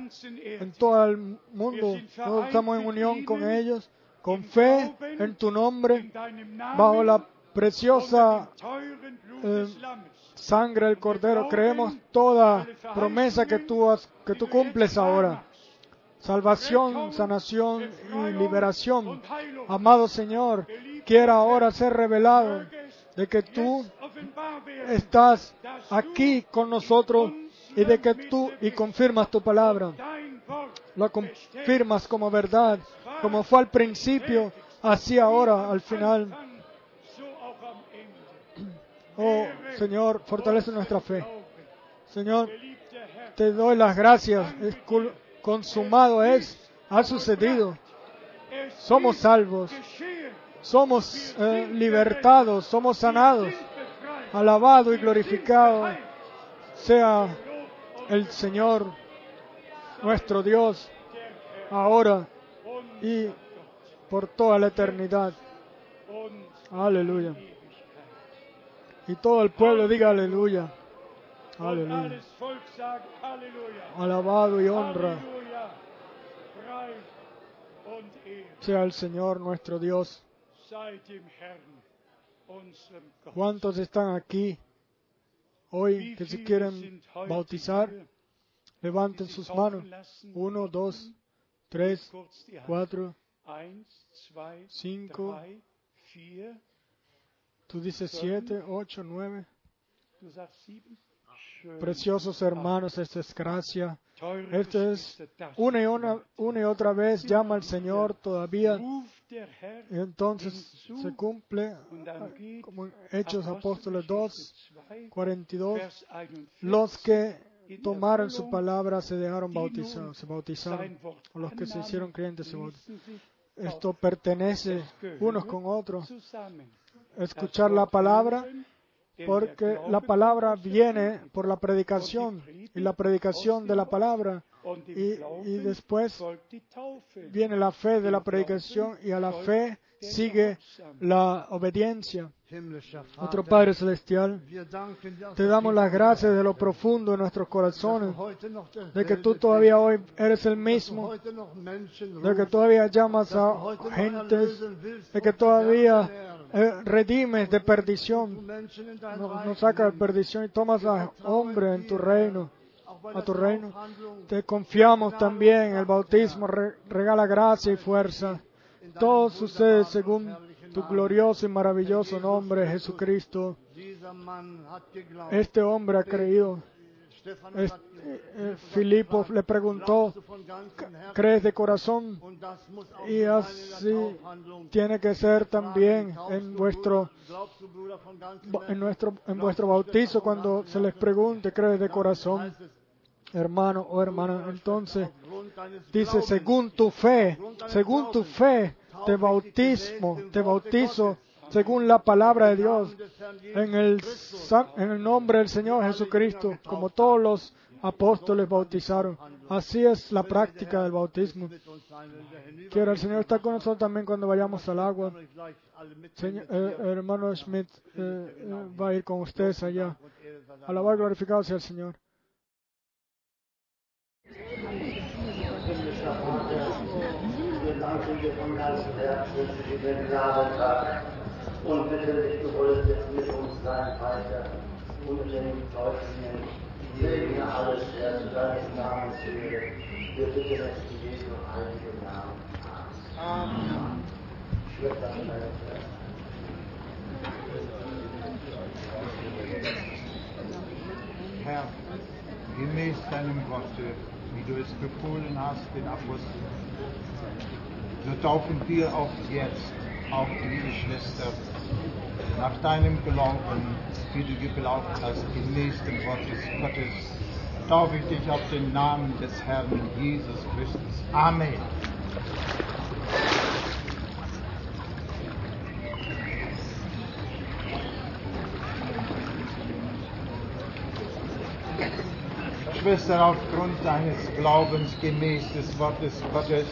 en todo el mundo, todos estamos en unión con ellos, con fe en tu nombre, bajo la preciosa eh, sangre del Cordero. Creemos toda promesa que tú, has- que tú cumples ahora. Salvación, sanación y liberación. Amado Señor, quiera ahora ser revelado de que tú estás aquí con nosotros y de que tú y confirmas tu palabra. Lo confirmas como verdad, como fue al principio, así ahora al final. Oh Señor, fortalece nuestra fe. Señor, te doy las gracias. Es consumado es, ha sucedido. Somos salvos. Somos eh, libertados, somos sanados. Alabado y glorificado sea el Señor, nuestro Dios, ahora y por toda la eternidad. Aleluya. Y todo el pueblo diga aleluya. Aleluya. Alabado y honra sea el Señor nuestro Dios. ¿Cuántos están aquí hoy que se quieren bautizar? levanten sus manos. Uno, dos, tres, cuatro, cinco. tú dices siete, ocho, nueve. Preciosos hermanos, esta es gracia. Esto es una y, una, una y otra vez llama al Señor todavía. Y entonces se cumple, como en Hechos Apóstoles 2, 2, 42, Vers 41, los que tomaron su palabra se dejaron bautizar, se bautizaron. O los que se hicieron creyentes se bautizaron. Esto pertenece unos con otros. Escuchar la palabra, porque la palabra viene por la predicación y la predicación de la palabra y, después viene la fe de la predicación y a la fe sigue la obediencia. Vater, Padre Celestial, te damos las gracias de lo profundo de nuestros corazones, de que tú todavía hoy eres el mismo, de que todavía llamas a gentes, de que todavía eh, redimes de perdición, nos, nos sacas de perdición y tomas a hombres en tu reino. A tu reino. Te confiamos también el bautismo, re- regala gracia y fuerza. Todo sucede según tu glorioso y maravilloso nombre, Jesucristo. Este hombre ha creído. Hat eh, Filipo le preguntó? ¿crees de corazón? Y así tiene que ser también en vuestro, en nuestro, en vuestro bautizo cuando se les pregunte, ¿crees de corazón? Hermano o hermana, entonces dice, según tu fe, según tu fe, te bautismo, te bautizo, según la palabra de Dios, en el, en el nombre del Señor Jesucristo, como todos los apóstoles bautizaron. Así es la práctica del bautismo. hinüber Quiero el Señor estar con nosotros también cuando vayamos al agua. Señor- eh, hermano Schmidt eh, eh, va a ir con ustedes allá. Alabar glorificado sea el Señor. Wir danken dir von ganzem Herzen für diesen Gnadentag und bitte dich, du wolltest jetzt mit uns sein, Vater, unter den Täuflingen. Segne alles, Herr, zu deines Namens Ehre. Wir bitten es in Jesu heiligen Namen. Amen. Schwester. Herr, gemäß deinem Worte, wie du es befohlen hast, den Aposteln, so taufen wir auch jetzt, auch liebe Schwester, nach deinem Glauben, wie du geglaubt hast, gemäß dem Wort des Gottes, taufe ich dich auf den Namen des Herrn Jesus Christus. Amen. Schwester, aufgrund deines Glaubens gemäß des Wortes Gottes,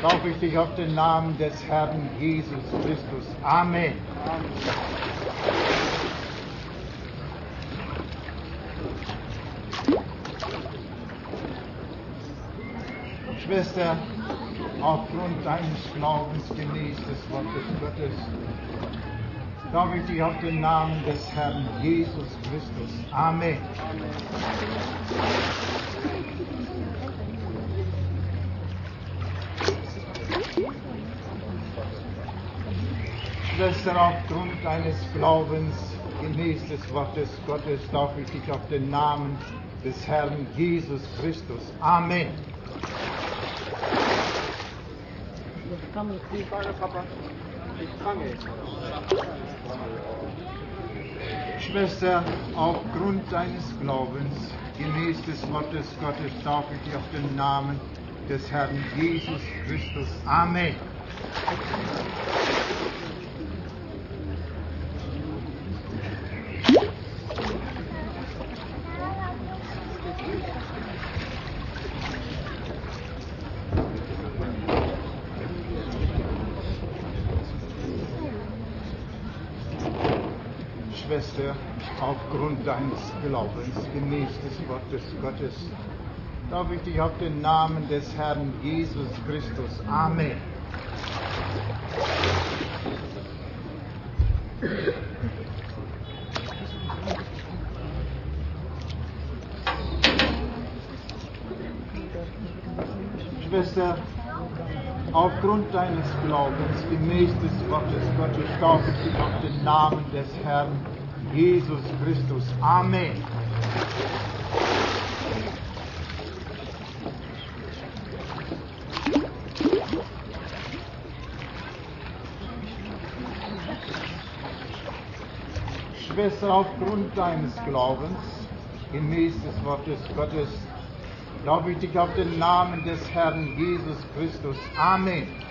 taufe ich dich auf den Namen des Herrn Jesus Christus. Amen. Schwester, aufgrund deines Glaubens gemäß des Wortes Gottes, taufe ich dich auf den Namen des Herrn Jesus Christus. Amen. Schwester, aufgrund deines Glaubens gemäß des Wortes Gottes taufe ich dich auf den Namen des Herrn Jesus Christus. Amen. Schwester, aufgrund deines Glaubens, gemäß des Wortes Gottes, taufe ich dich auf den Namen des Herrn Jesus Christus. Amen. Schwester, aufgrund deines Glaubens, gemäß des Wortes Gottes, darf ich dich auf den Namen des Herrn Jesus Christus. Amen. Schwester, aufgrund deines Glaubens, gemäß des Wortes Gottes, taufe ich dich auf den Namen des Herrn Jesus Christus. Amen. Schwester, aufgrund deines Glaubens, gemäß des Wortes Gottes, taufe ich dich auf den Namen des Herrn Jesus Christus. Amen.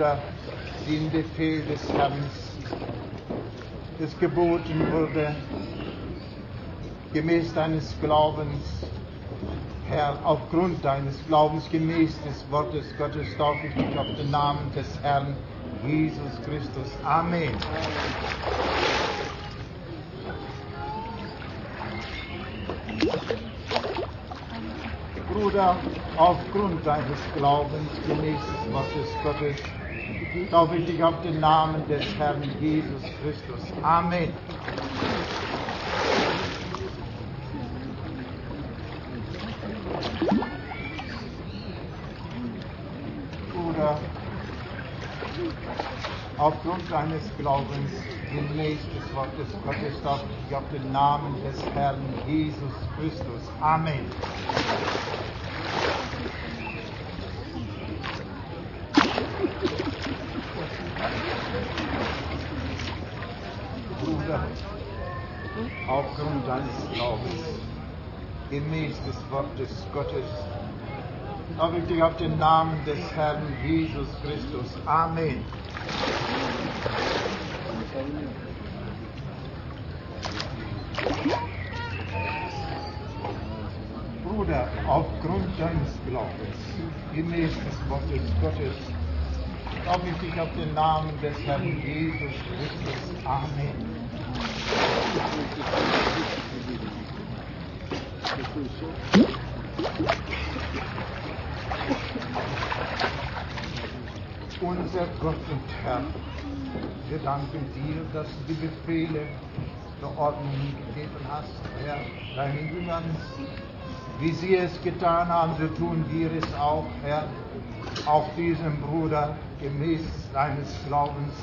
Bruder, den Befehl des Herrn, des geboten wurde, gemäß deines Glaubens, Herr, aufgrund deines Glaubens, gemäß des Wortes Gottes, taufe ich dich auf den Namen des Herrn Jesus Christus. Amen. Bruder, aufgrund deines Glaubens, gemäß des Wortes Gottes, taufe ich dich auf den Namen des Herrn Jesus Christus. Amen. Bruder, aufgrund deines Glaubens, gemäß des Wortes Gottes, taufe ich dich auf den Namen des Herrn Jesus Christus. Amen. Bruder, aufgrund deines Glaubens, gemäß des Wortes Gottes, ich dich auf den Namen des Herrn Jesus Christus. Amen. Bruder, aufgrund deines Glaubens, gemäß des Wortes Gottes, taufe ich dich auf den Namen des Herrn Jesus Christus. Amen. Unser Gott und Herr, wir danken dir, dass du die Befehle der Ordnung gegeben hast, Herr, deinen Jüngern. Wie sie es getan haben, so tun wir es auch, Herr, auch diesem Bruder gemäß seines Glaubens.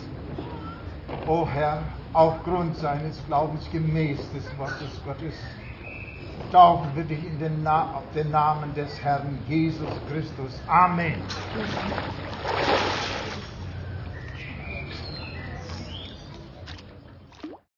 O Herr, aufgrund seines Glaubens gemäß des Wortes Gottes, taufen wir dich in den, Na auf den Namen des Herrn Jesus Christus. Amen.